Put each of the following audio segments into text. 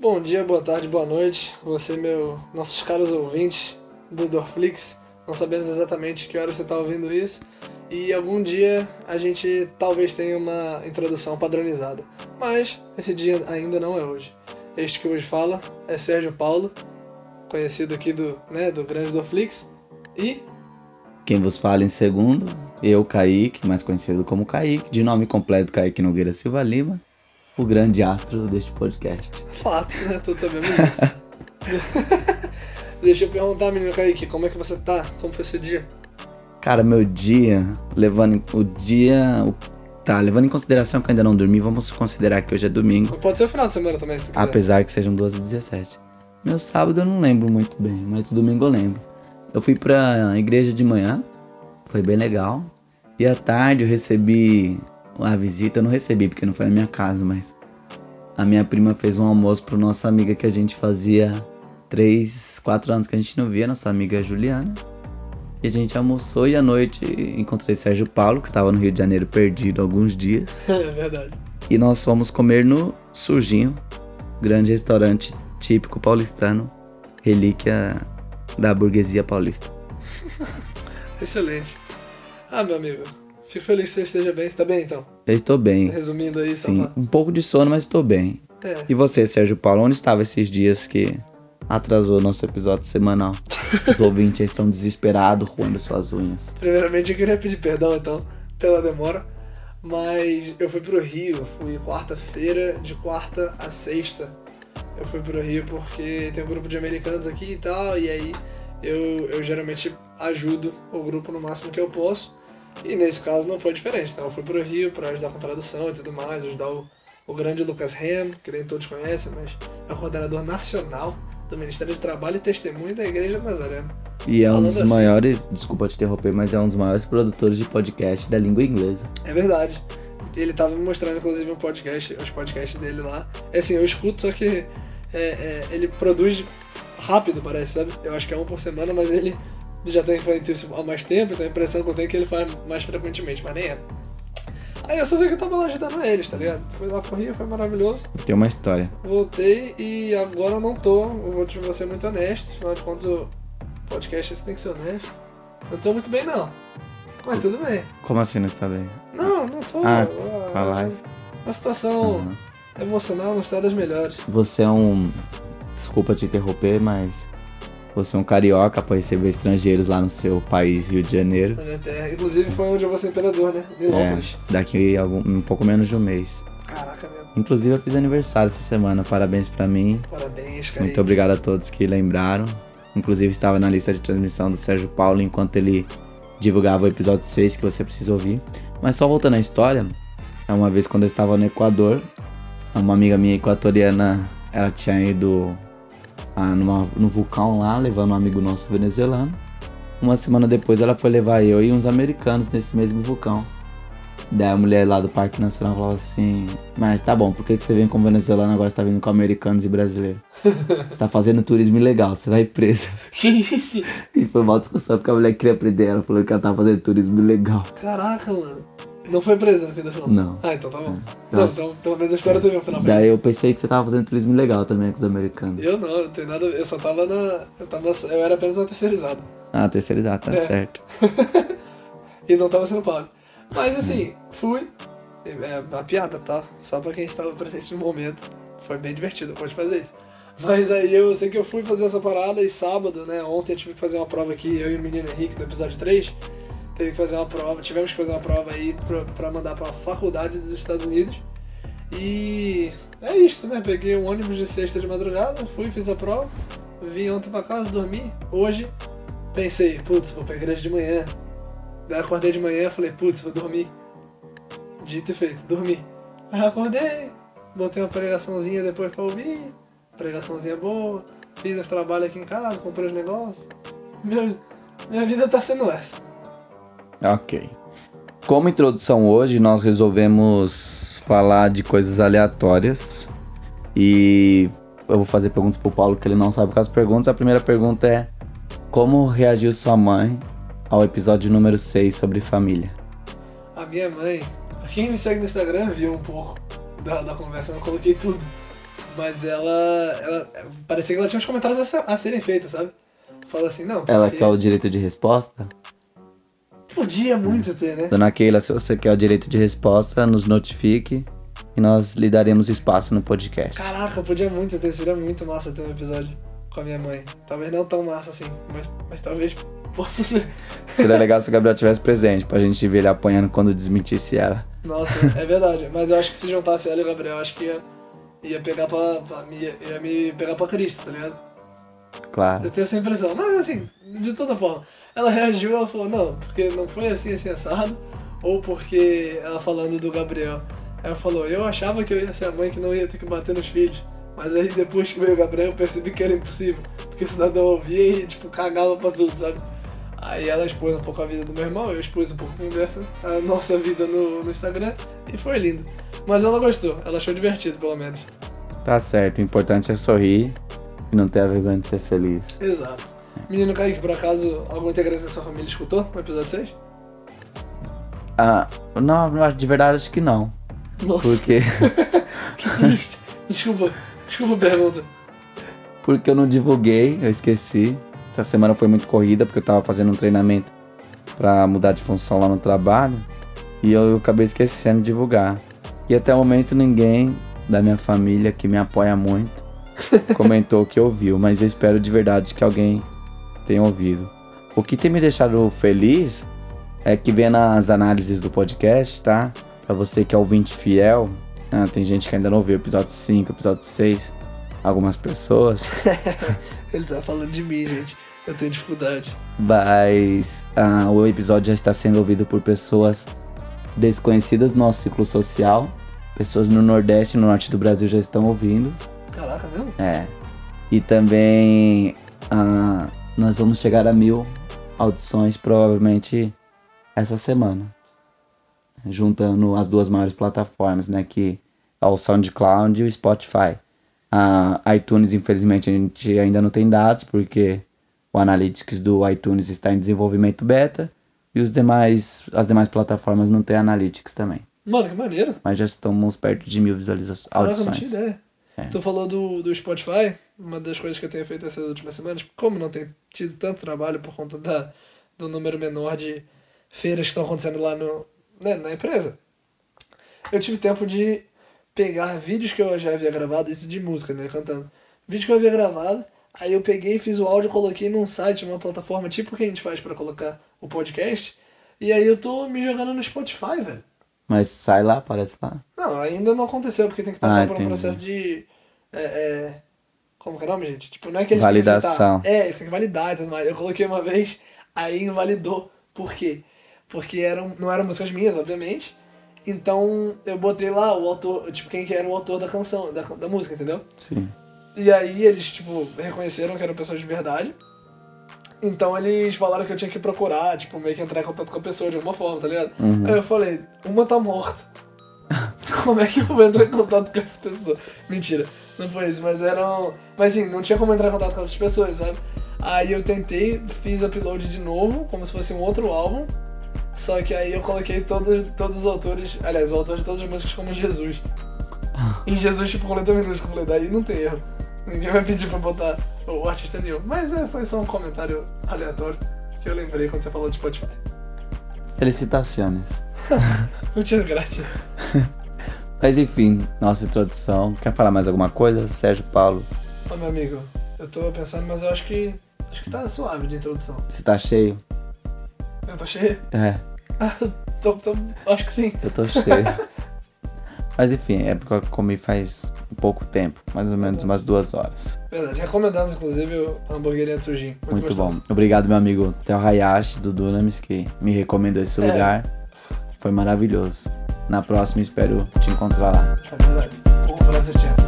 Bom dia, boa tarde, boa noite. Você, meu, nossos caros ouvintes do Dorflix. Não sabemos exatamente que hora você está ouvindo isso. E algum dia a gente talvez tenha uma introdução padronizada. Mas esse dia ainda não é hoje. Este que hoje fala é Sérgio Paulo, conhecido aqui do, né, do grande Dorflix. E Quem vos fala em segundo, eu, Kaique, mais conhecido como Kaique, de nome completo Kaique Nogueira Silva Lima, o grande astro deste podcast. fato, né? Todos sabemos disso. Deixa eu perguntar, menino Kaique, como é que você tá? Como foi esse dia? Cara, meu dia, levando em- o dia. Tá, levando em consideração que eu ainda não dormi, vamos considerar que hoje é domingo, Pode ser o final de semana também, se tu quiser. apesar que sejam 2h17. Meu sábado eu não lembro muito bem, mas domingo eu lembro. Eu fui pra igreja de manhã, foi bem legal. E à tarde eu recebi a visita, eu não recebi porque não foi na minha casa, mas a minha prima fez um almoço pro nossa amiga que a gente fazia 3, 4 anos que a gente não via, nossa amiga Juliana. E a gente almoçou e à noite encontrei Sérgio Paulo, que estava no Rio de Janeiro perdido alguns dias. É verdade. E nós fomos comer no Surginho, grande restaurante típico paulistano, relíquia da burguesia paulista. Excelente. Ah, meu amigo, fico feliz que você esteja bem. Você tá bem, então? Eu estou bem, Resumindo aí, só sim, pra... um pouco de sono, mas estou bem. É, E você, Sérgio Paulo, onde estava esses dias que atrasou nosso episódio semanal? Os ouvintes estão desesperados roendo suas unhas. primeiramente eu queria pedir perdão, então, pela demora. Mas eu fui pro Rio, fui quarta-feira, de quarta a sexta. Eu fui pro Rio porque tem um grupo de americanos aqui e tal, e aí eu, eu geralmente ajudo o grupo no máximo que eu posso. E nesse caso não foi diferente, então eu fui pro Rio para ajudar com tradução e tudo mais, ajudar o, o grande Lucas Ham, que nem todos conhecem, mas é o coordenador nacional do Ministério de Trabalho e Testemunho da Igreja Nazarena. E é um Falando dos assim- maiores, desculpa te interromper, mas é um dos maiores produtores de podcast da língua inglesa. É verdade. Ele tava me mostrando, inclusive, um podcast, os podcasts dele lá. É assim, eu escuto, só que é, é, ele produz rápido, parece, sabe? Eu acho que é um por semana, mas ele já tem feito isso há mais tempo, então a impressão que eu tenho é que ele faz mais frequentemente, mas nem é. Aí eu só sei que eu tava lá ajudando eles, tá ligado? Fui lá pro Rio, foi maravilhoso. Tem uma história. Voltei e agora eu não tô. Eu vou, te- ser muito honesto, afinal de contas o podcast você tem que ser honesto. Não tô muito bem, não. Mas tudo bem. Como assim não está bem? Não, não tô. Ah, Ah, a live. A situação Uhum. emocional não está das melhores. Você é um. Desculpa te interromper, mas. Você é um carioca para receber estrangeiros lá no seu país, Rio de Janeiro. Terra. Inclusive foi onde eu vou ser imperador, né? É, daqui algum, um pouco menos de um mês. Caraca, mesmo. Inclusive eu fiz aniversário essa semana, parabéns pra mim. Parabéns, cara. Muito obrigado a todos que lembraram. Inclusive estava na lista de transmissão do Sérgio Paulo enquanto ele divulgava o episódio 6 que você precisa ouvir. Mas só voltando à história, é uma vez quando eu estava no Equador, uma amiga minha equatoriana, ela tinha ido ah, numa- no vulcão lá, levando um amigo nosso venezuelano. Uma semana depois ela foi levar eu e uns americanos nesse mesmo vulcão. Daí a mulher lá do Parque Nacional falava assim: Mas tá bom, por que, que você vem com venezuelano agora você tá vindo com americanos e brasileiros? Você tá fazendo turismo ilegal, você vai preso. Que isso? E foi uma discussão porque a mulher queria prender ela, falou que ela tava fazendo turismo ilegal. Caraca, mano. Não foi presa no fim das contas? Não. Ah, então tá bom. Eu Não, acho- então pelo menos a história teve um final feliz. Daí eu pensei que você tava fazendo turismo ilegal também com os americanos. Eu não, não tem nada a ver. Eu só tava na. Eu, tava, eu era apenas uma terceirizada. Ah, terceirizado, tá É. certo. E não tava sendo pago. Mas assim, fui. É uma piada, tá? Só pra quem estava presente no momento. Foi bem divertido, pode fazer isso. Mas aí eu sei que eu fui fazer essa parada e sábado, né? Ontem eu tive que fazer uma prova aqui, eu e o menino Henrique do episódio 3. Teve que fazer uma prova, tivemos que fazer uma prova aí pra mandar pra faculdade dos Estados Unidos. E é isto, né? Peguei um ônibus de sexta de madrugada, fui, fiz a prova, vim ontem pra casa, dormi. Hoje pensei, putz, vou pra igreja de manhã. Daí acordei de manhã falei, putz, vou dormir. Dito e feito, dormi. Aí acordei, botei uma pregaçãozinha depois pra ouvir. Pregaçãozinha boa. Fiz uns trabalhos aqui em casa, comprei os negócios. Meu, minha vida tá sendo essa. Ok. Como introdução hoje, nós resolvemos falar de coisas aleatórias. E eu vou fazer perguntas pro Paulo que ele não sabe as perguntas. A primeira pergunta é: Como reagiu sua mãe ao episódio número 6 sobre família? A minha mãe, quem me segue no Instagram viu um pouco da, da conversa, eu não coloquei tudo. Mas ela, ela. Parecia que ela tinha uns comentários a, a serem feitos, sabe? Fala assim, não. Ela porque quer o direito de resposta? Podia muito ter, né? Dona Keila, se você quer o direito de resposta, nos notifique e nós lhe daremos espaço no podcast. Caraca, podia muito ter. Seria muito massa ter um episódio com a minha mãe. Talvez não tão massa assim, mas, mas talvez possa ser. Seria legal se o Gabriel tivesse presente, pra gente ver ele apanhando quando desmentisse ela. Nossa, é verdade. Mas eu acho que se juntasse ela e o Gabriel, eu acho que ia, ia pegar pra. pra ia, ia me pegar pra Cristo, tá ligado? Claro. Eu tenho essa impressão. Mas assim, de toda forma, ela reagiu ela falou, não, porque não foi assim, assim, assado, ou porque ela falando do Gabriel. Ela falou, eu achava que eu ia ser a mãe que não ia ter que bater nos filhos. Mas aí depois que veio o Gabriel eu percebi que era impossível. Porque o cidadão ouvia e tipo, cagava pra tudo, sabe? Aí ela expôs um pouco a vida do meu irmão, eu expus um pouco a conversa, a nossa vida no, no Instagram, e foi lindo. Mas ela gostou, ela achou divertido pelo menos. Tá certo, o importante é sorrir e não ter a vergonha de ser feliz. Exato. Menino Kaique, por acaso, algum integrante da sua família escutou o episódio 6? Ah, não, de verdade acho que não. Nossa, Porque, que triste. Desculpa, desculpa a pergunta. porque eu não divulguei, eu esqueci. Essa semana foi muito corrida porque eu tava fazendo um treinamento pra mudar de função lá no trabalho e eu acabei esquecendo de divulgar. E até o momento ninguém da minha família que me apoia muito comentou que ouviu, mas eu espero de verdade que alguém tenha ouvido. O que tem me deixado feliz é que vendo as análises do podcast, tá? Pra você que é ouvinte fiel, ah, tem gente que ainda não ouviu o episódio 5, episódio 6, algumas pessoas. Ele tá falando de mim, gente. Eu tenho dificuldade. Mas ah, o episódio já está sendo ouvido por pessoas desconhecidas no nosso ciclo social. Pessoas no Nordeste e no Norte do Brasil já estão ouvindo. Caraca, mesmo? É. E também ah, nós vamos chegar a mil audições provavelmente essa semana. Juntando as duas maiores plataformas, né? Que é o SoundCloud e o Spotify. A iTunes, infelizmente, a gente ainda não tem dados, porque o Analytics do iTunes está em desenvolvimento beta. E os demais, as demais plataformas não têm Analytics também. Mano, que maneiro. Mas já estamos perto de mil visualizações. Caraca, não tinha ideia. É. Tu falou do, do Spotify, uma das coisas que eu tenho feito essas últimas semanas, como não tem tido tanto trabalho por conta da, do número menor de feiras que estão acontecendo lá no, né, na empresa, eu tive tempo de pegar vídeos que eu já havia gravado, isso de música, né, cantando. Vídeos que eu havia gravado, aí eu peguei, fiz o áudio, coloquei num site, numa plataforma tipo que a gente faz pra colocar o podcast, e aí eu tô me jogando no Spotify, velho. Mas sai lá, aparece lá. Não, ainda não aconteceu, porque tem que passar Ah, por um entendi. processo de. É, é, como que é o nome, gente? Tipo, não é que eles Validação. têm que aceitar. É, eles têm que validar e tudo mais. Eu coloquei uma vez, aí invalidou. Por quê? Porque eram, não eram músicas minhas, obviamente. Então eu botei lá o autor, tipo, quem que era o autor da canção, da, da música, entendeu? Sim. E aí eles, tipo, reconheceram que eram pessoas de verdade. Então eles falaram que eu tinha que procurar, tipo, meio que entrar em contato com a pessoa de alguma forma, tá ligado? Uhum. Aí eu falei, uma tá morta. como é que eu vou entrar em contato com essa pessoa? Mentira, não foi isso, mas eram. Mas assim, não tinha como entrar em contato com essas pessoas, sabe? Aí eu tentei, fiz upload de novo, como se fosse um outro álbum. Só que aí eu coloquei todo, todos os autores, aliás, o autor de todas as músicas como Jesus. Em Jesus, tipo, com letra minúscula. Eu falei, daí não tem erro. Ninguém vai pedir pra botar o artista nenhum. Mas é, foi só um comentário aleatório que eu lembrei quando você falou de Spotify. Felicitações. Muitas graças. Mas enfim, nossa introdução. Quer falar mais alguma coisa? Sérgio Paulo, Ô meu amigo, eu tô pensando, mas eu acho que. Acho que tá suave de introdução. você tá cheio? Eu tô cheio? É, tô, tô, acho que sim. eu tô cheio. Mas enfim, é porque eu comi faz pouco tempo, mais ou menos umas duas horas. Verdade, recomendamos inclusive o hamburgueria Trujinho. Muito, Muito bom. Obrigado, meu amigo Theo Hayashi, do Dunamis, que me recomendou esse É. lugar. Foi maravilhoso. Na próxima, espero te encontrar lá. É verdade. Vou assistir.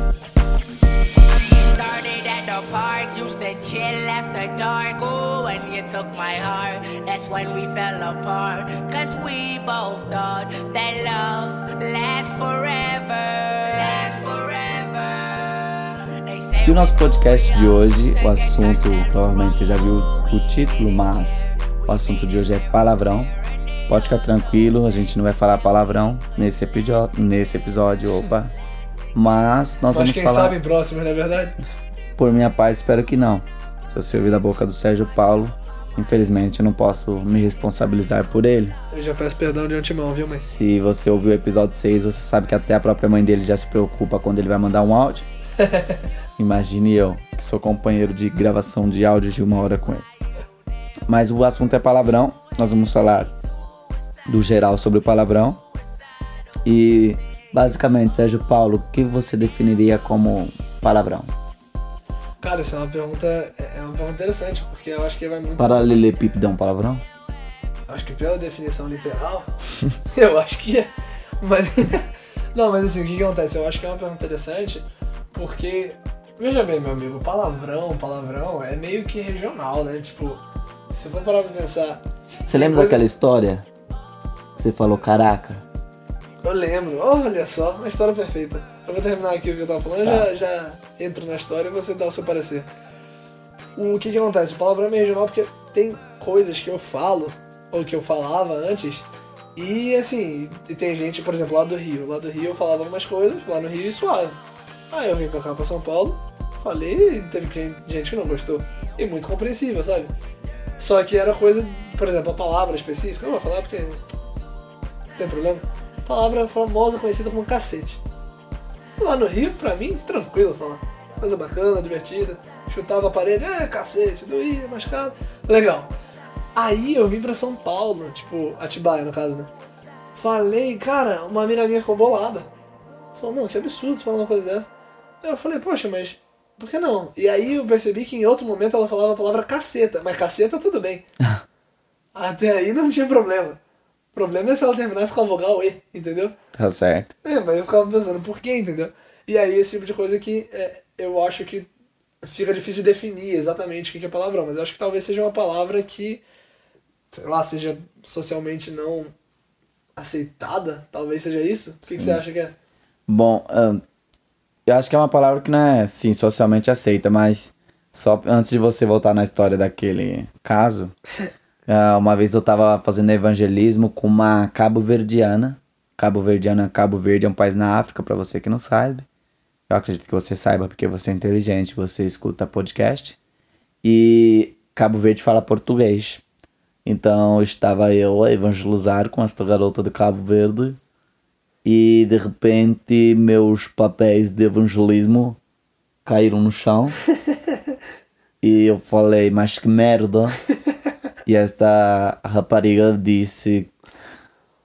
The park, used to chill after dark. Ooh, when you took my heart, that's when we fell apart. Cause we both thought that love lasts forever. Lasts forever. They say E o nosso podcast de hoje, o assunto, provavelmente você já viu o título, mas o assunto de hoje é palavrão. Pode ficar tranquilo, a gente não vai falar palavrão nesse episódio. Nesse episódio, opa. Mas nós Mas vamos quem falar. sabe em próximo, não é verdade? Por minha parte, espero que não. Se você ouvir da boca do Sérgio Paulo, infelizmente eu não posso me responsabilizar por ele. Eu já peço perdão de antemão, viu, mas. Se você ouviu o episódio 6, você sabe que até a própria mãe dele já se preocupa quando ele vai mandar um áudio. Imagine eu, que sou companheiro de gravação de áudio de uma hora com ele. Mas o assunto é palavrão. Nós vamos falar do geral sobre o palavrão. E basicamente, Sérgio Paulo, o que você definiria como palavrão? Cara, isso é uma pergunta. É uma pergunta interessante, porque eu acho que vai muito. Paralelepípedo é um palavrão? Acho que pela definição literal, eu acho que é. Mas. Não, mas assim, o que, que acontece? Eu acho que é uma pergunta interessante, porque. Veja bem, meu amigo, palavrão, palavrão é meio que regional, né? Tipo, se for parar pra pensar. Você lembra coisa- daquela história? Você falou caraca. Eu lembro, olha só, uma história perfeita. Eu vou terminar aqui o que eu tava falando, Tá. já, já entro na história e você dá o seu parecer. O que que acontece? O palavrão é meio regional porque tem coisas que eu falo, ou que eu falava antes, e assim, e tem gente, por exemplo, lá do Rio. Lá do Rio eu falava algumas coisas, lá no Rio e suave. Aí eu vim pra cá, pra São Paulo, falei e teve gente- que não gostou. E muito compreensível, sabe? Só que era coisa, por exemplo, a palavra específica, eu vou falar porque não tem problema. Palavra famosa conhecida como cacete. Lá no Rio, pra mim, tranquilo falar. Coisa bacana, divertida. Chutava a parede, é cacete, doía, machucado. Legal. Aí eu vim pra São Paulo, tipo, Atibaia no caso, né? Falei, cara, uma mina minha ficou bolada. Falou, não, que absurdo você falar uma coisa dessa. Eu falei, poxa, mas por que não? E aí eu percebi que em outro momento ela falava a palavra caceta, mas caceta tudo bem. Até aí não tinha problema. O problema é se ela terminasse com a vogal E, entendeu? Tá certo. É, mas eu ficava pensando, por quê, entendeu? E aí esse tipo de coisa que é, eu acho que fica difícil de definir exatamente o que é palavrão, mas eu acho que talvez seja uma palavra que, sei lá, seja socialmente não aceitada, talvez seja isso? O que, que você acha que é? Bom, ahn, eu acho que é uma palavra que não é, sim, socialmente aceita, mas só antes de você voltar na história daquele caso, uma vez eu tava fazendo evangelismo com uma cabo-verdiana. Cabo-verdiana, Cabo Verde é um país na África, pra você que não sabe. Eu acredito que você saiba porque você é inteligente, você escuta podcast. E Cabo Verde fala português. Então estava eu a evangelizar com esta garota de Cabo Verde e de repente meus papéis de evangelismo caíram no chão e eu falei, mas que merda. E esta rapariga disse,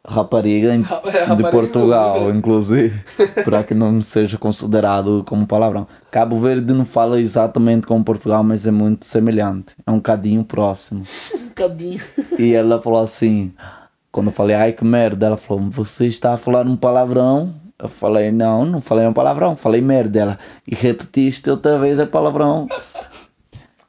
rapariga É, de rapariga, Portugal, inclusive, para que não seja considerado como palavrão. Cabo Verde não fala exatamente como Portugal, mas é muito semelhante, é um cadinho próximo. Um cadinho. E ela falou assim, quando eu falei, ai que merda, ela falou, você está a falar um palavrão? Eu falei, não, não falei um palavrão, falei merda. Ela, e repetiste outra vez a palavrão.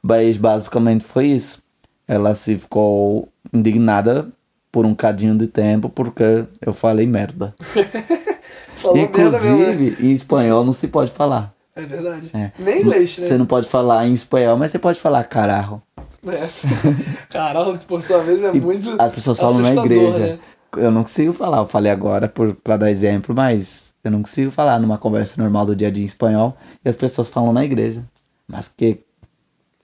Mas basicamente foi isso. Ela se ficou indignada por um cadinho de tempo porque eu falei merda. Falou merda né? Inclusive, em espanhol não se pode falar. É verdade. É. Nem leite, né? Você não pode falar em espanhol, mas você pode falar caralho. É. Caralho, que por sua vez é E muito. As pessoas falam na igreja. né? Eu não consigo falar, eu falei agora por, pra dar exemplo, mas eu não consigo falar numa conversa normal do dia a dia em espanhol e as pessoas falam na igreja. Mas que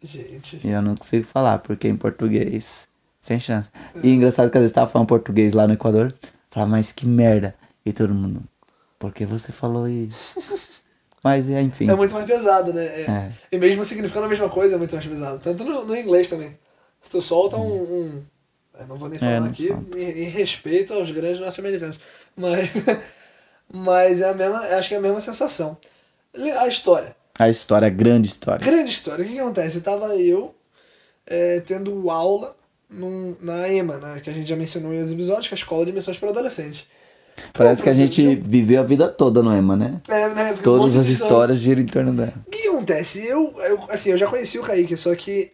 Gente. eu não consigo falar, porque em português, sem chance. E engraçado que às vezes tava falando português lá no Equador, falava, mas que merda. E todo mundo, por que você falou isso? Mas é, enfim. É muito mais pesado, né? É. É. E mesmo significando a mesma coisa, é muito mais pesado. Tanto no, no inglês também. Se tu solta um. um eu não vou nem. É, falar não aqui, solta. em, em respeito aos grandes norte-americanos. Mas, mas é a mesma, acho que é a mesma sensação. A história. A história, a grande história. Grande história. O que, que acontece? Tava eu é, tendo aula num- na EMA, né, que a gente já mencionou em outros episódios, que é a Escola de Missões para Adolescentes. Parece Pô, que a gente viveu a vida toda no EMA, né? É, né, Todas as histórias giram em torno dela. O que, que acontece? Eu, eu, assim, eu já conheci o Kaique, só que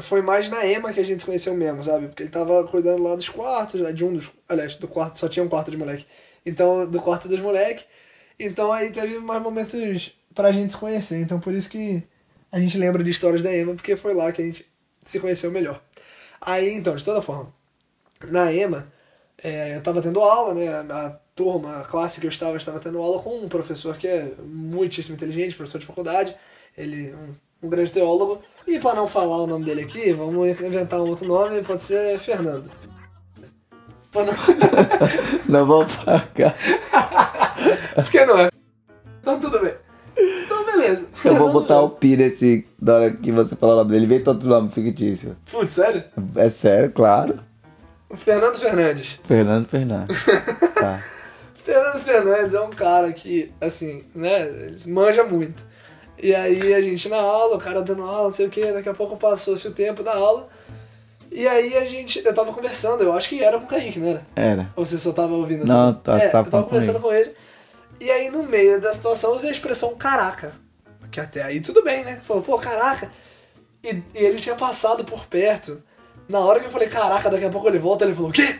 foi mais na EMA que a gente se conheceu mesmo, sabe? Porque ele tava cuidando lá dos quartos, né, de um dos. Aliás, do quarto, só tinha um quarto de moleque. Então, do quarto dos moleques. Então aí teve mais momentos pra gente se conhecer. Então por isso que a gente lembra de histórias da EMA, porque foi lá que a gente se conheceu melhor. Aí, então, de toda forma, na EMA, é, eu tava tendo aula, né? A turma, a classe que eu estava, estava tendo aula com um professor que é muitíssimo inteligente, professor de faculdade, ele um, um grande teólogo. E para não falar o nome dele aqui, vamos inventar um outro nome, pode ser Fernando. Pra não... Não vou pagar. Porque não é. Então tudo bem. Então beleza. Eu vou botar o pi nesse. Na hora que você falar o nome dele, vem todo nome fictício. Putz, sério? É sério, claro. Fernando Fernandes. Fernando Fernandes. Tá. Fernando Fernandes é um cara que, assim, né, ele manja muito. E aí a gente na aula, o cara dando aula, não sei o que, daqui a pouco passou-se o tempo da aula. E aí a gente, eu tava conversando, eu acho que era com o Kaique, não era? Era. Ou você só tava ouvindo? Não, assim? tá- é, tava eu tava com conversando ele. com ele. E aí no meio da situação eu usei a expressão caraca. Que até aí tudo bem, né? Falou, pô, caraca. E, e ele tinha passado por perto. Na hora que eu falei, caraca, daqui a pouco ele volta, ele falou, o quê?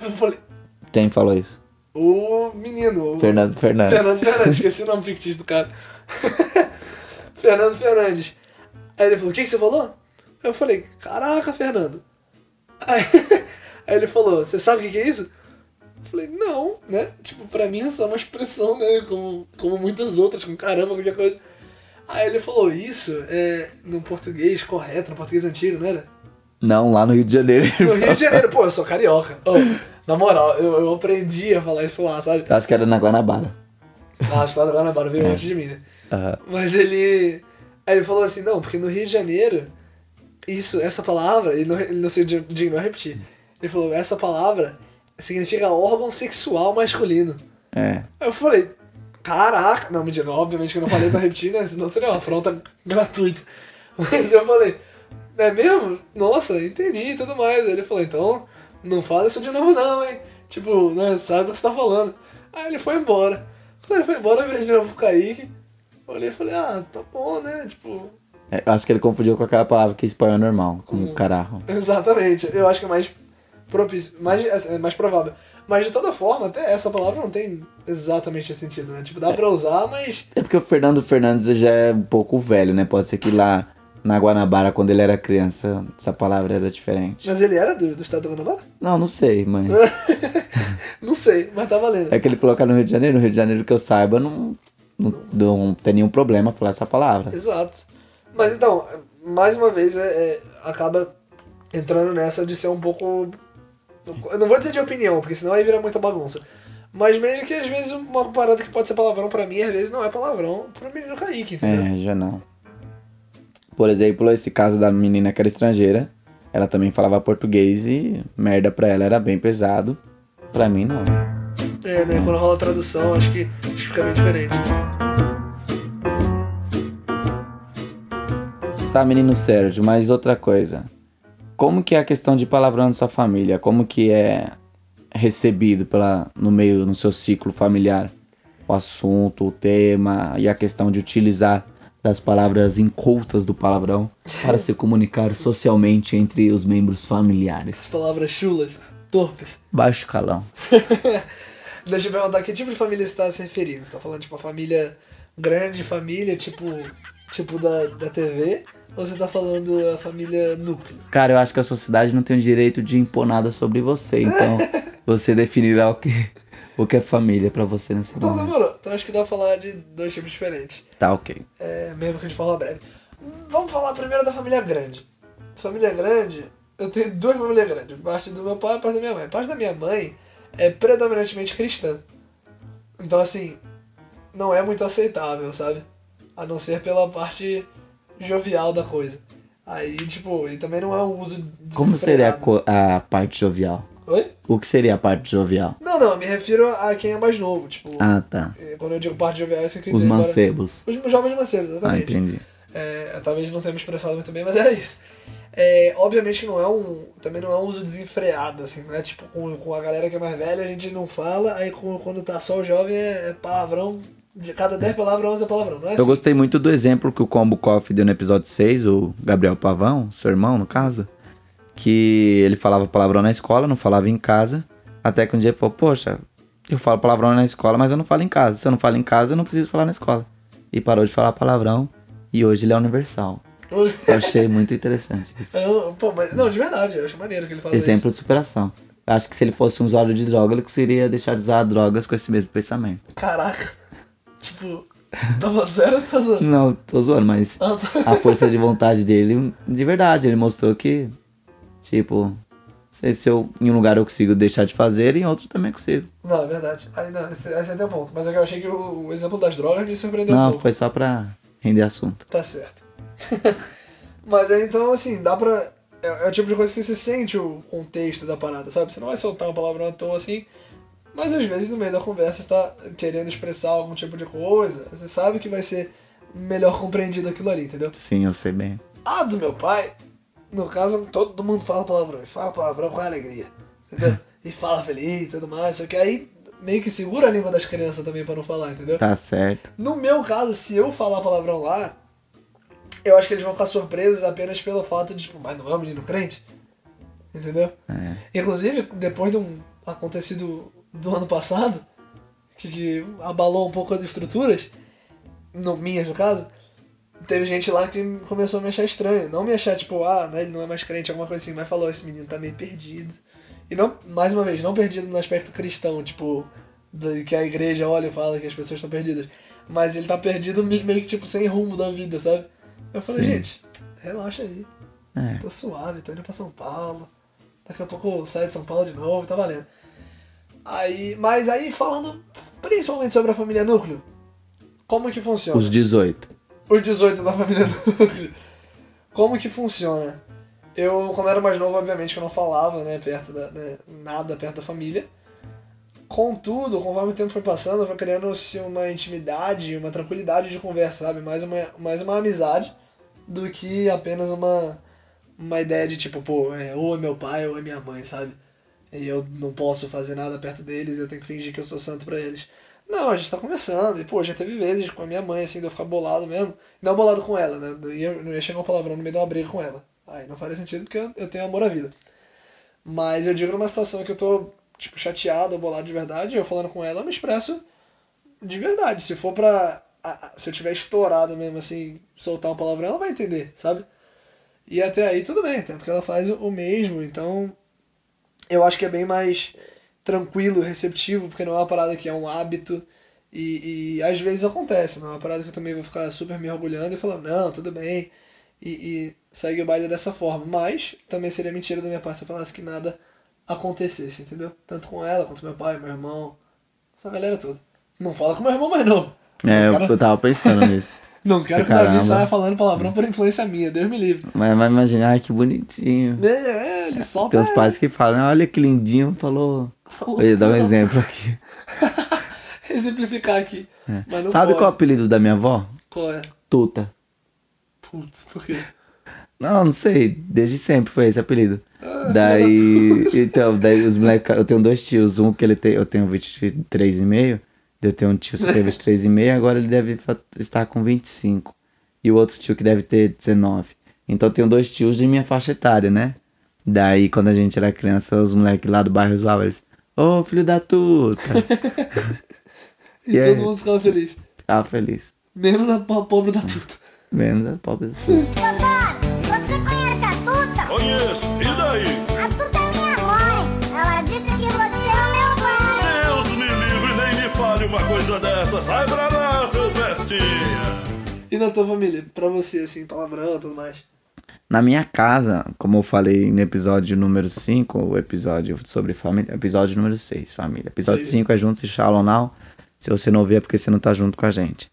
Eu falei, Quem falou isso? o menino, o Fernando Fernandes. Fernando Fernandes, esqueci o nome fictício do cara. Fernando Fernandes. Aí ele falou, o que, que você falou? Eu falei, caraca, Fernando. Aí, aí ele falou, você sabe o que, que é isso? Eu falei, não, né? Tipo, pra mim é só uma expressão, né? Como, como muitas outras, com caramba, qualquer coisa. Aí ele falou, isso é no português correto, no português antigo, não era? Não, lá no Rio de Janeiro. No Rio de Janeiro, pô, eu sou carioca. Ô, na moral, eu, eu aprendi a falar isso lá, sabe? Acho que era na Guanabara. Ah, a história da Guanabara veio antes de mim, né? Aham. Mas ele. Aí ele falou assim, não, porque no Rio de Janeiro, isso, essa palavra, ele não, ele não se dignou a repetir. Ele falou, essa palavra significa órgão sexual masculino. É. Aí eu falei, caraca, não, mentira, obviamente que eu não falei pra repetir, né? Senão seria uma afronta gratuita. Mas eu falei, é mesmo? Nossa, entendi e tudo mais. Aí ele falou, então, não fala isso de novo não, hein? Tipo, né, sabe o que você tá falando. Aí ele foi embora. Quando ele foi embora, eu virei de novo pro Kaique. Olhei e falei, ah, tá bom, né? Tipo, É, acho que ele confundiu com aquela palavra que em espanhol é normal, com caralho. exatamente. Eu acho que é mais propício, mais, é mais provável. Mas de toda forma, até essa palavra não tem exatamente esse sentido, né? Tipo, dá pra usar, mas É porque o Fernando Fernandes já é um pouco velho, né? Pode ser que lá na Guanabara, quando ele era criança, essa palavra era diferente. Mas ele era do, do estado da Guanabara? Não, não sei, mas. Não sei, mas tá valendo. É que ele coloca no Rio de Janeiro, no Rio de Janeiro que eu saiba, não, não, não tem nenhum problema falar essa palavra. Exato. Mas então, mais uma vez, é, é, acaba entrando nessa de ser um pouco. Eu não vou dizer de opinião, porque senão aí vira muita bagunça. Mas meio que às vezes uma parada que pode ser palavrão pra mim, às vezes não é palavrão pro menino Kaique, entendeu? É, já não. Por exemplo, esse caso da menina que era estrangeira, ela também falava português e merda pra ela era bem pesado. Pra mim, não. É, né? Quando rola a tradução, acho que, acho que fica bem diferente. Tá, menino Sérgio, mas outra coisa. Como que é a questão de palavrão na sua família? Como que é recebido pela, no meio, no seu ciclo familiar? O assunto, o tema e a questão de utilizar das palavras incultas do palavrão para se comunicar socialmente entre os membros familiares. As palavras chulas, torpes. Baixo calão. Deixa eu perguntar que tipo de família você tá se referindo? Você tá falando tipo a família grande, família, tipo, tipo da, da TV? Ou você tá falando a família núcleo? Cara, eu acho que a sociedade não tem o direito de impor nada sobre você, então você definirá o que, o que é família pra você nesse Então momento. demorou. Então acho que dá pra falar de dois tipos diferentes. Tá, ok. É, mesmo que a gente fala breve. Vamos falar primeiro da família grande. Família grande, eu tenho duas famílias grandes. Parte do meu pai e parte da minha mãe. Parte da minha mãe é predominantemente cristã. Então assim, não é muito aceitável, sabe? A não ser pela parte jovial da coisa. Aí, tipo, e também não é um uso Como seria a, co- a parte jovial? Oi? O que seria a parte jovial? Não, não, eu me refiro a quem é mais novo. Tipo, Ah, tá. eh, quando eu digo parte jovial, isso que eu Os dizer agora- mancebos. Os jovens mancebos, Ah, exatamente. entendi. É, talvez não tenha me expressado muito bem, mas era isso. É, obviamente que não é um. Também não é um uso desenfreado, assim, não é tipo com, com a galera que é mais velha, a gente não fala, aí com- quando tá só o jovem é, é palavrão. De cada 10 palavras, 11 é palavrão, não é Eu assim? gostei muito do exemplo que o Combo Coffee deu no episódio 6, o Gabriel Pavão, seu irmão, no caso. Que ele falava palavrão na escola, não falava em casa. Até que um dia ele falou, poxa, eu falo palavrão na escola, mas eu não falo em casa. Se eu não falo em casa, eu não preciso falar na escola. E parou de falar palavrão. E hoje ele é universal. Eu achei muito interessante isso. Pô, mas, não, de verdade, eu acho maneiro que ele fala Exemplo de superação. isso. Eu acho que se ele fosse um usuário de droga, ele conseguiria deixar de usar drogas com esse mesmo pensamento. Caraca. Tipo, tá falando sério ou tá zoando? Não, tô zoando, mas Ah, tá. a força de vontade dele, de verdade, ele mostrou que, tipo, se, se eu em um lugar eu consigo deixar de fazer, em outro também consigo. Não, é verdade. Aí não, esse, esse é teu ponto. Mas é que eu achei que o, o exemplo das drogas me surpreendeu um Não, pouco. foi só pra render assunto. Tá certo. Mas é então, assim, dá pra. É, é o tipo de coisa que você sente o contexto da parada, sabe? Você não vai soltar uma palavra à toa assim. Mas às vezes no meio da conversa você tá querendo expressar algum tipo de coisa. Você sabe que vai ser melhor compreendido aquilo ali, entendeu? Sim, eu sei bem. A do meu pai, no caso, todo mundo fala palavrão. E fala palavrão com alegria. Entendeu? E fala feliz e tudo mais. Só que aí meio que segura a língua das crianças também pra não falar, entendeu? Tá certo. No meu caso, se eu falar palavrão lá, eu acho que eles vão ficar surpresos apenas pelo fato de, tipo, mas não é um menino crente? Entendeu? É. Inclusive, depois de um acontecido do ano passado, que, que abalou um pouco as estruturas, no, minhas no caso, teve gente lá que começou a me achar estranho. Não me achar, tipo, ah, né, ele não é mais crente, alguma coisa assim, mas falou, esse menino tá meio perdido. E não, mais uma vez, não perdido no aspecto cristão, tipo, da- que a igreja olha e fala que as pessoas estão perdidas. Mas ele tá perdido me- meio que, tipo, sem rumo da vida, sabe? Eu falei, Sim. gente, relaxa aí. É. Tô suave, tô indo pra São Paulo. Daqui a pouco eu saio de São Paulo de novo, tá valendo. Aí, mas aí falando principalmente sobre a família núcleo, como que funciona? Os 18. Os 18 da família núcleo. Como que funciona? Eu, quando era mais novo, obviamente que eu não falava, né, perto da, né, nada perto da família. Contudo, conforme o tempo foi passando, foi criando-se uma intimidade, uma tranquilidade de conversa, sabe? Mais uma, mais uma amizade do que apenas uma, uma ideia de tipo, pô, é, ou é meu pai ou é minha mãe, sabe? E eu não posso fazer nada perto deles, eu tenho que fingir que eu sou santo pra eles. Não, a gente tá conversando, e pô, já teve vezes com a minha mãe, assim, de eu ficar bolado mesmo. Não bolado com ela, né? Não ia, não ia chegar um palavrão no meio de uma briga com ela. Aí não faria sentido porque eu, eu tenho amor à vida. Mas eu digo numa situação que eu tô, tipo, chateado ou bolado de verdade, eu falando com ela, eu me expresso de verdade. Se for pra. Se eu tiver estourado mesmo, assim, soltar um palavrão, ela vai entender, sabe? E até aí tudo bem, até porque ela faz o mesmo, então eu acho que é bem mais tranquilo, receptivo, porque não é uma parada que é um hábito e, e às vezes acontece, não é uma parada que eu também vou ficar super me orgulhando e falando, não, tudo bem, e, e segue o baile dessa forma. Mas também seria mentira da minha parte se eu falasse que nada acontecesse, entendeu? Tanto com ela, quanto meu pai, meu irmão, essa galera toda. Não fala com meu irmão mais novo. É, quero, eu tava pensando nisso. Não quero que o Davi saia falando palavrão por influência minha, Deus me livre. Mas vai imaginar, que bonitinho. É, é, ele solta. Tem os pais que falam, olha que lindinho, falou. Falou, Vou dar um exemplo aqui. exemplificar aqui. Não Sabe pode. qual é o apelido da minha avó? Qual é? Tuta. Putz, por quê? Não, não sei. Desde sempre foi esse apelido. Ah, daí. Então, daí os moleques. Eu tenho dois tios. Um que ele tem. Eu tenho 23,5. Eu tenho um tio que tem 23,5. Agora ele deve estar com 25. E o outro tio que deve ter 19. Então eu tenho dois tios de minha faixa etária, né? Daí quando a gente era criança, os moleques lá do bairro zoavam eles. Ô filho da tuta! E E todo aí? mundo ficava feliz. Ficava feliz. Menos a po- pobre da tuta. Menos a pobre da tuta. Doutor, você conhece a Tuta? Conheço. E daí? Coisa dessa. Sai pra lá, seu bestinha. E na tua família? Pra você, assim, palavrão e tudo mais. Na minha casa, como eu falei no episódio número 5, o episódio sobre família, episódio número 6, família. Episódio Sim. 5 é Juntos e Shalom Now. Se você não vê é porque você não tá junto com a gente.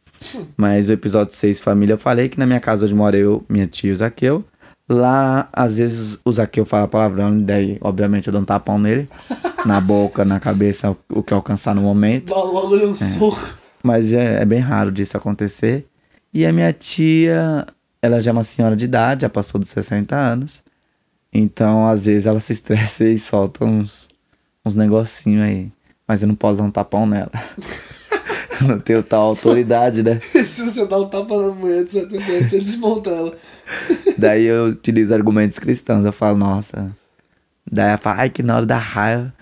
Mas o episódio 6, família, eu falei que na minha casa onde mora eu, minha tia e o Zaqueu. Lá, às vezes, o Zaqueu fala palavrão, daí, obviamente, eu dou um tapão nele. na boca, na cabeça, o- que alcançar no momento. Dá logo ali um soco. Mas é, é bem raro disso acontecer. E a minha tia, ela já é uma senhora de idade, já passou dos 60 anos. Então, às vezes, ela se estressa e solta uns, uns negocinhos aí. Mas eu não posso dar um tapão nela. não tenho tal autoridade, né? Se você dá um tapa na mulher de 70 anos, você desmonta ela. Daí eu utilizo argumentos cristãos. Eu falo, nossa. Daí ela fala, ai, que na hora da raiva